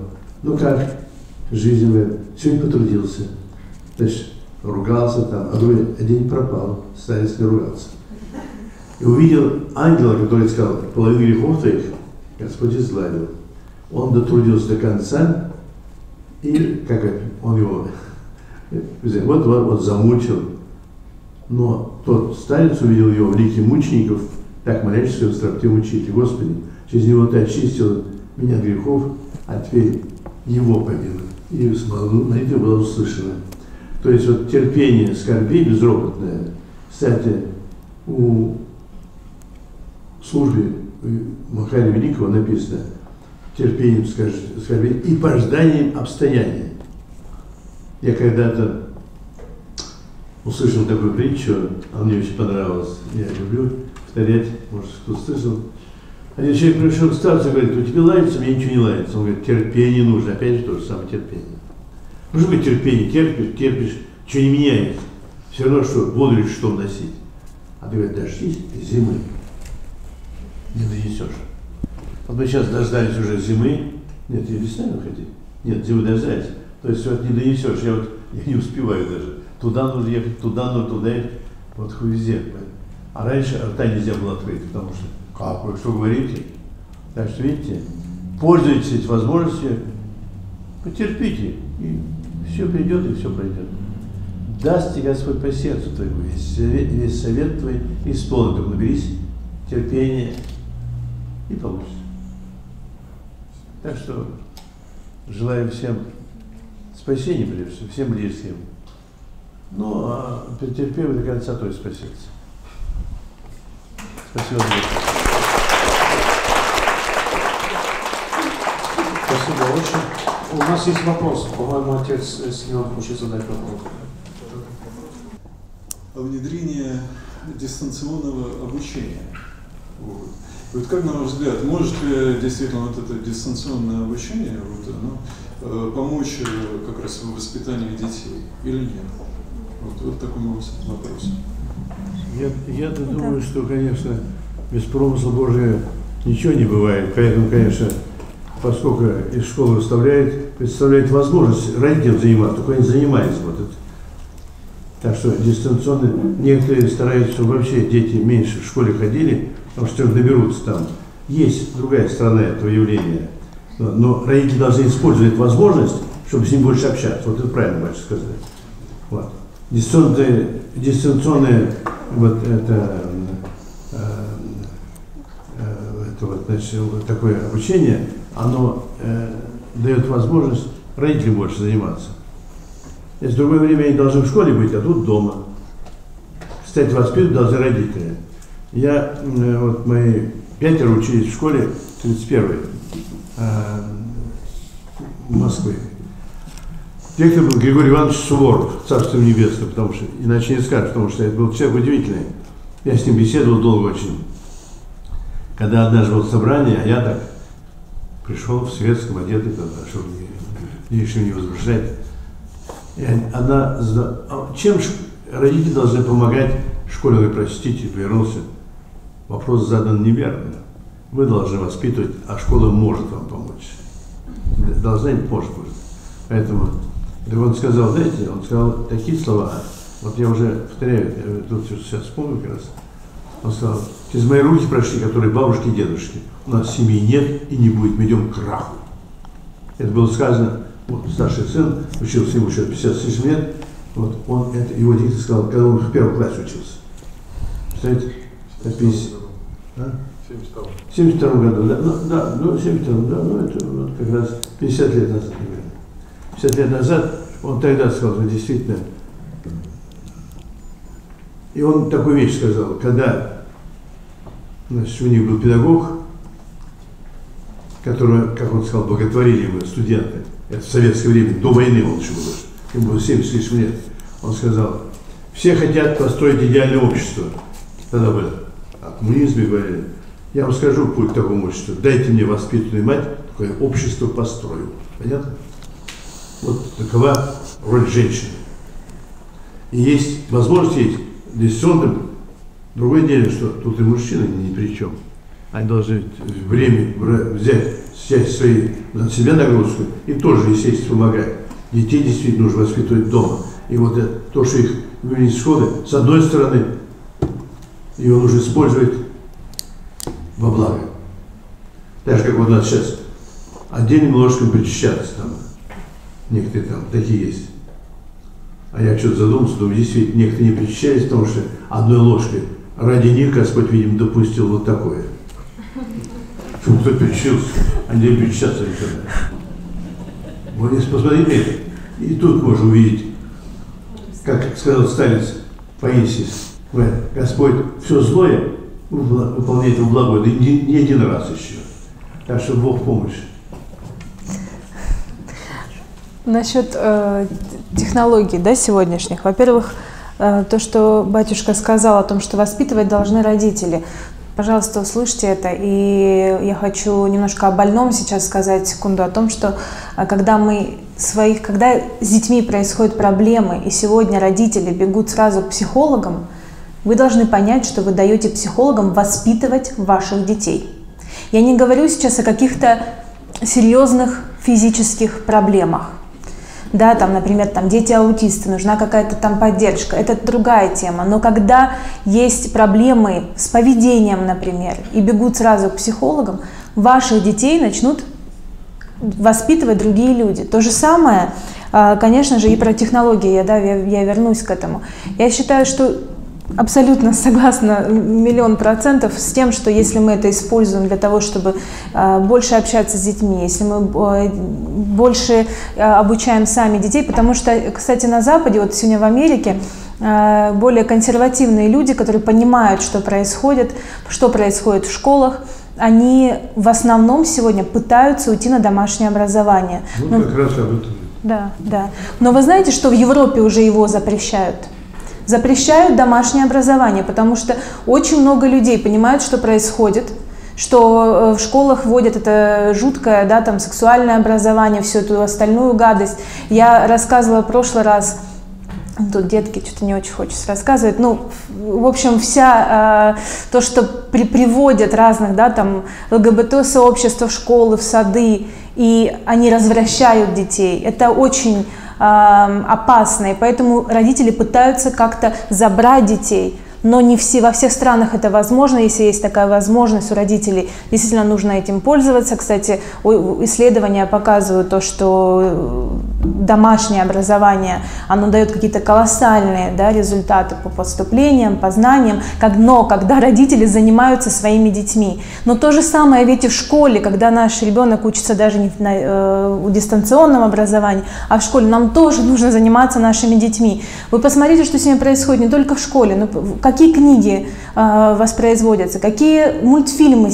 ну как, жизнь, говорит, сегодня потрудился. Значит, ругался там, а другой день пропал, старец не ругался. И увидел ангела, который сказал, половину грехов твоих Господь изгладил. Он дотрудился до конца, и как он его вот, вот, вот замучил. Но тот старец увидел его в лике мучеников, так молящийся в строптивом учителе. Господи, через него ты очистил меня от грехов, а его помилуй. И молитва была услышана. То есть вот терпение, скорби безропотное. Кстати, у службе Махари Великого написано терпением скорби и пожданием обстояния. Я когда-то услышал такую притчу, а мне очень понравилось, я люблю повторять, может, кто слышал. Один человек пришел к старцу и говорит, у тебя лается, мне ничего не лается. Он говорит, терпение нужно, опять же то же самое терпение. Ну что терпение? Терпишь, терпишь, что не меняется. Все равно, что воду или что носить. А ты говоришь, дождись зимы. Не донесешь. Вот мы сейчас дождались уже зимы. Нет, я весной хотите? Нет, зимы дождались. То есть вот не донесешь. Я вот я не успеваю даже. Туда нужно ехать, туда, но туда ехать. Вот везде. А раньше рта нельзя было открыть, потому что как вы, что говорите? Так что видите, пользуйтесь возможностью, потерпите, и все придет, и все пройдет. Даст тебе Господь по сердцу твоему, весь совет, твой исполнит, наберись терпения и получится. Так что желаю всем спасения, прежде всего, всем близким. Ну, а претерпев до конца, то и спасется. Спасибо Спасибо очень. У нас есть вопрос. По-моему, отец Семен хочет задать вопрос. О внедрении дистанционного обучения. Вот. вот как, на ваш взгляд, может ли действительно вот это дистанционное обучение вот, оно, э, помочь э, как раз в воспитании детей или нет? Вот, вот такой вопрос. Я, я думаю, что, конечно, без промысла Божия ничего не бывает. Поэтому, конечно, поскольку из школы выставляет, представляет возможность родителям заниматься, только они занимаются вот это. Так что дистанционно некоторые стараются, чтобы вообще дети меньше в школе ходили, потому что наберутся там. Есть другая сторона этого явления. Но родители должны использовать возможность, чтобы с ним больше общаться. Вот это правильно, батюшка сказать. Вот. Дистанционное, дистанционное вот это это вот, значит, такое обучение, оно э, дает возможность родителям больше заниматься. Если в другое время они должны в школе быть, а тут дома. Кстати, воспитывать должны родители. Я, э, вот мои пятеро учились в школе 31-й э, Москвы. Директор был Григорий Иванович Суворов, Царство Небесное, потому что, иначе не скажешь, потому что это был человек удивительный. Я с ним беседовал долго очень когда однажды было собрание, а я так пришел в светском одетый, тогда, чтобы не, еще не возбуждать. И она, а чем родители должны помогать школе, вы простите, вернулся. Вопрос задан неверно. Вы должны воспитывать, а школа может вам помочь. Должна и может. Поэтому, так он сказал, знаете, он сказал такие слова, Вот я уже повторяю, я тут сейчас вспомнил как раз. Он сказал, через мои руки прошли, которые бабушки и дедушки. У нас семьи нет и не будет, мы идем к краху. Это было сказано, вот старший сын, учился ему еще 50 с лишним лет, вот он это, его диктор сказал, когда он в первом классе учился. Представляете? Это 50, а? В 72 году, да, ну, да, ну, в 72 да, ну, это вот как раз 50 лет назад, примерно. 50 лет назад он тогда сказал, что действительно, и он такую вещь сказал, когда значит, у них был педагог, которого, как он сказал, благотворили мы, студенты, это в советское время, до войны он еще был, ему было 70 с лишним лет, он сказал, все хотят построить идеальное общество. Тогда были о коммунизме говорили. Я вам скажу путь к такому обществу. Дайте мне воспитанную мать, такое общество построю. Понятно? Вот такова роль женщины. И есть возможность есть дистанционным. Другое дело, что тут и мужчины ни при чем. Они должны время взять, взять свои, на себя нагрузку и тоже, естественно, помогать. Детей действительно нужно воспитывать дома. И вот это, то, что их вывели из с одной стороны, его нужно использовать во благо. Так же, как у нас сейчас отдельным ложкам причащаться там. Некоторые там такие есть. А я что-то задумался, думаю, действительно, некоторые не причащались, потому что одной ложкой ради них Господь, видимо, допустил вот такое. Чтобы кто причащился, а не причащаться никогда. Вот если посмотреть это, и тут можно увидеть, как сказал старец Паисий, Господь все злое выполняет его благое, да не, не один раз еще. Так что Бог помощь. Насчет э, технологий да, сегодняшних. Во-первых, э, то, что батюшка сказал о том, что воспитывать должны родители. Пожалуйста, услышьте это. И я хочу немножко о больном сейчас сказать секунду о том, что э, когда мы своих, когда с детьми происходят проблемы, и сегодня родители бегут сразу к психологам, вы должны понять, что вы даете психологам воспитывать ваших детей. Я не говорю сейчас о каких-то серьезных физических проблемах да, там, например, там дети аутисты, нужна какая-то там поддержка, это другая тема. Но когда есть проблемы с поведением, например, и бегут сразу к психологам, ваших детей начнут воспитывать другие люди. То же самое, а, конечно же, и про технологии, я, да, я, я вернусь к этому. Я считаю, что абсолютно согласна миллион процентов с тем, что если мы это используем для того, чтобы э, больше общаться с детьми, если мы э, больше э, обучаем сами детей, потому что, кстати, на Западе, вот сегодня в Америке, более консервативные люди, которые понимают, что происходит, что происходит в школах, они в основном сегодня пытаются уйти на домашнее образование. Вот ну, как раз об этом. Да, да. Но вы знаете, что в Европе уже его запрещают? Запрещают домашнее образование, потому что очень много людей понимают, что происходит, что э, в школах вводят это жуткое, да, там, сексуальное образование, всю эту остальную гадость. Я рассказывала в прошлый раз, Тут детки что-то не очень хочется рассказывать. Ну, в общем, вся э, то, что при, приводят разных, да, там, ЛГБТ-сообщества в школы, в сады, и они развращают детей, это очень опасно, и поэтому родители пытаются как-то забрать детей но не все, во всех странах это возможно. Если есть такая возможность у родителей, действительно нужно этим пользоваться. Кстати, исследования показывают то, что э, домашнее образование, оно дает какие-то колоссальные да, результаты по поступлениям, по знаниям, как, но когда родители занимаются своими детьми. Но то же самое ведь и в школе, когда наш ребенок учится даже не на э, дистанционном образовании, а в школе нам тоже нужно заниматься нашими детьми. Вы посмотрите, что с ними происходит не только в школе, но как какие книги э, воспроизводятся, какие мультфильмы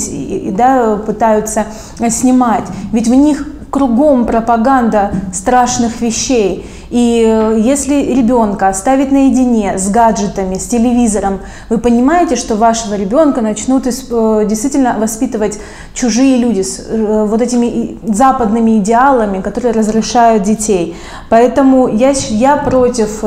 да, пытаются снимать. Ведь в них кругом пропаганда страшных вещей. И э, если ребенка оставить наедине с гаджетами, с телевизором, вы понимаете, что вашего ребенка начнут э, действительно воспитывать чужие люди с э, вот этими западными идеалами, которые разрушают детей. Поэтому я, я против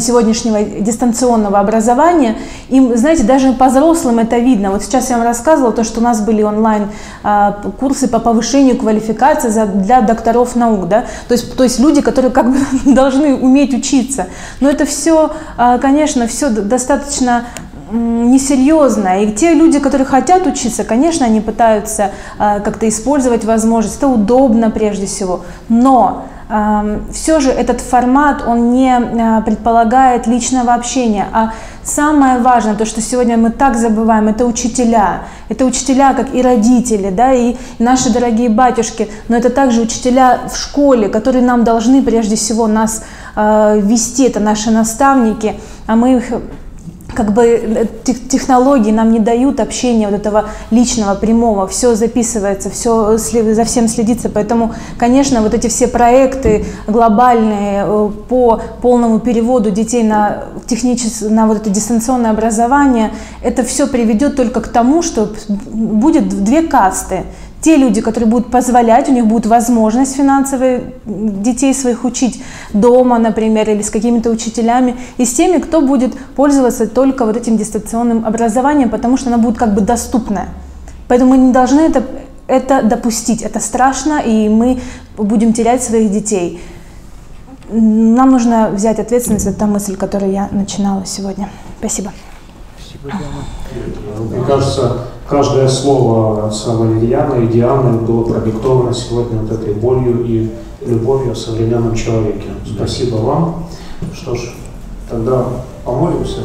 сегодняшнего дистанционного образования. И, знаете, даже по взрослым это видно. Вот сейчас я вам рассказывала то, что у нас были онлайн а, по повышению квалификации для докторов наук, да, то есть, то есть люди, которые как бы должны уметь учиться. Но это все, а, конечно, все достаточно несерьезно. И те люди, которые хотят учиться, конечно, они пытаются а, как-то использовать возможность. Это удобно прежде всего. Но все же этот формат, он не а, предполагает личного общения, а самое важное, то, что сегодня мы так забываем, это учителя. Это учителя, как и родители, да, и наши дорогие батюшки, но это также учителя в школе, которые нам должны прежде всего нас э, вести, это наши наставники, а мы их как бы э, технологии нам не дают общения вот этого личного, прямого, все записывается, все за всем следится, поэтому, конечно, вот эти все проекты глобальные э, по полному переводу детей на техническое, на вот это дистанционное образование, это все приведет только к тому, что будет две касты те люди, которые будут позволять, у них будет возможность финансовые детей своих учить дома, например, или с какими-то учителями, и с теми, кто будет пользоваться только вот этим дистанционным образованием, потому что оно будет как бы доступное. Поэтому мы не должны это, это допустить. Это страшно, и мы будем терять своих детей. Нам нужно взять ответственность за ту мысль, которую я начинала сегодня. Спасибо. Спасибо, Диана. Мне кажется, каждое слово отца Валерьяна и Дианы было продиктовано сегодня вот этой болью и любовью о современном человеке. Спасибо вам. Что ж, тогда помолимся.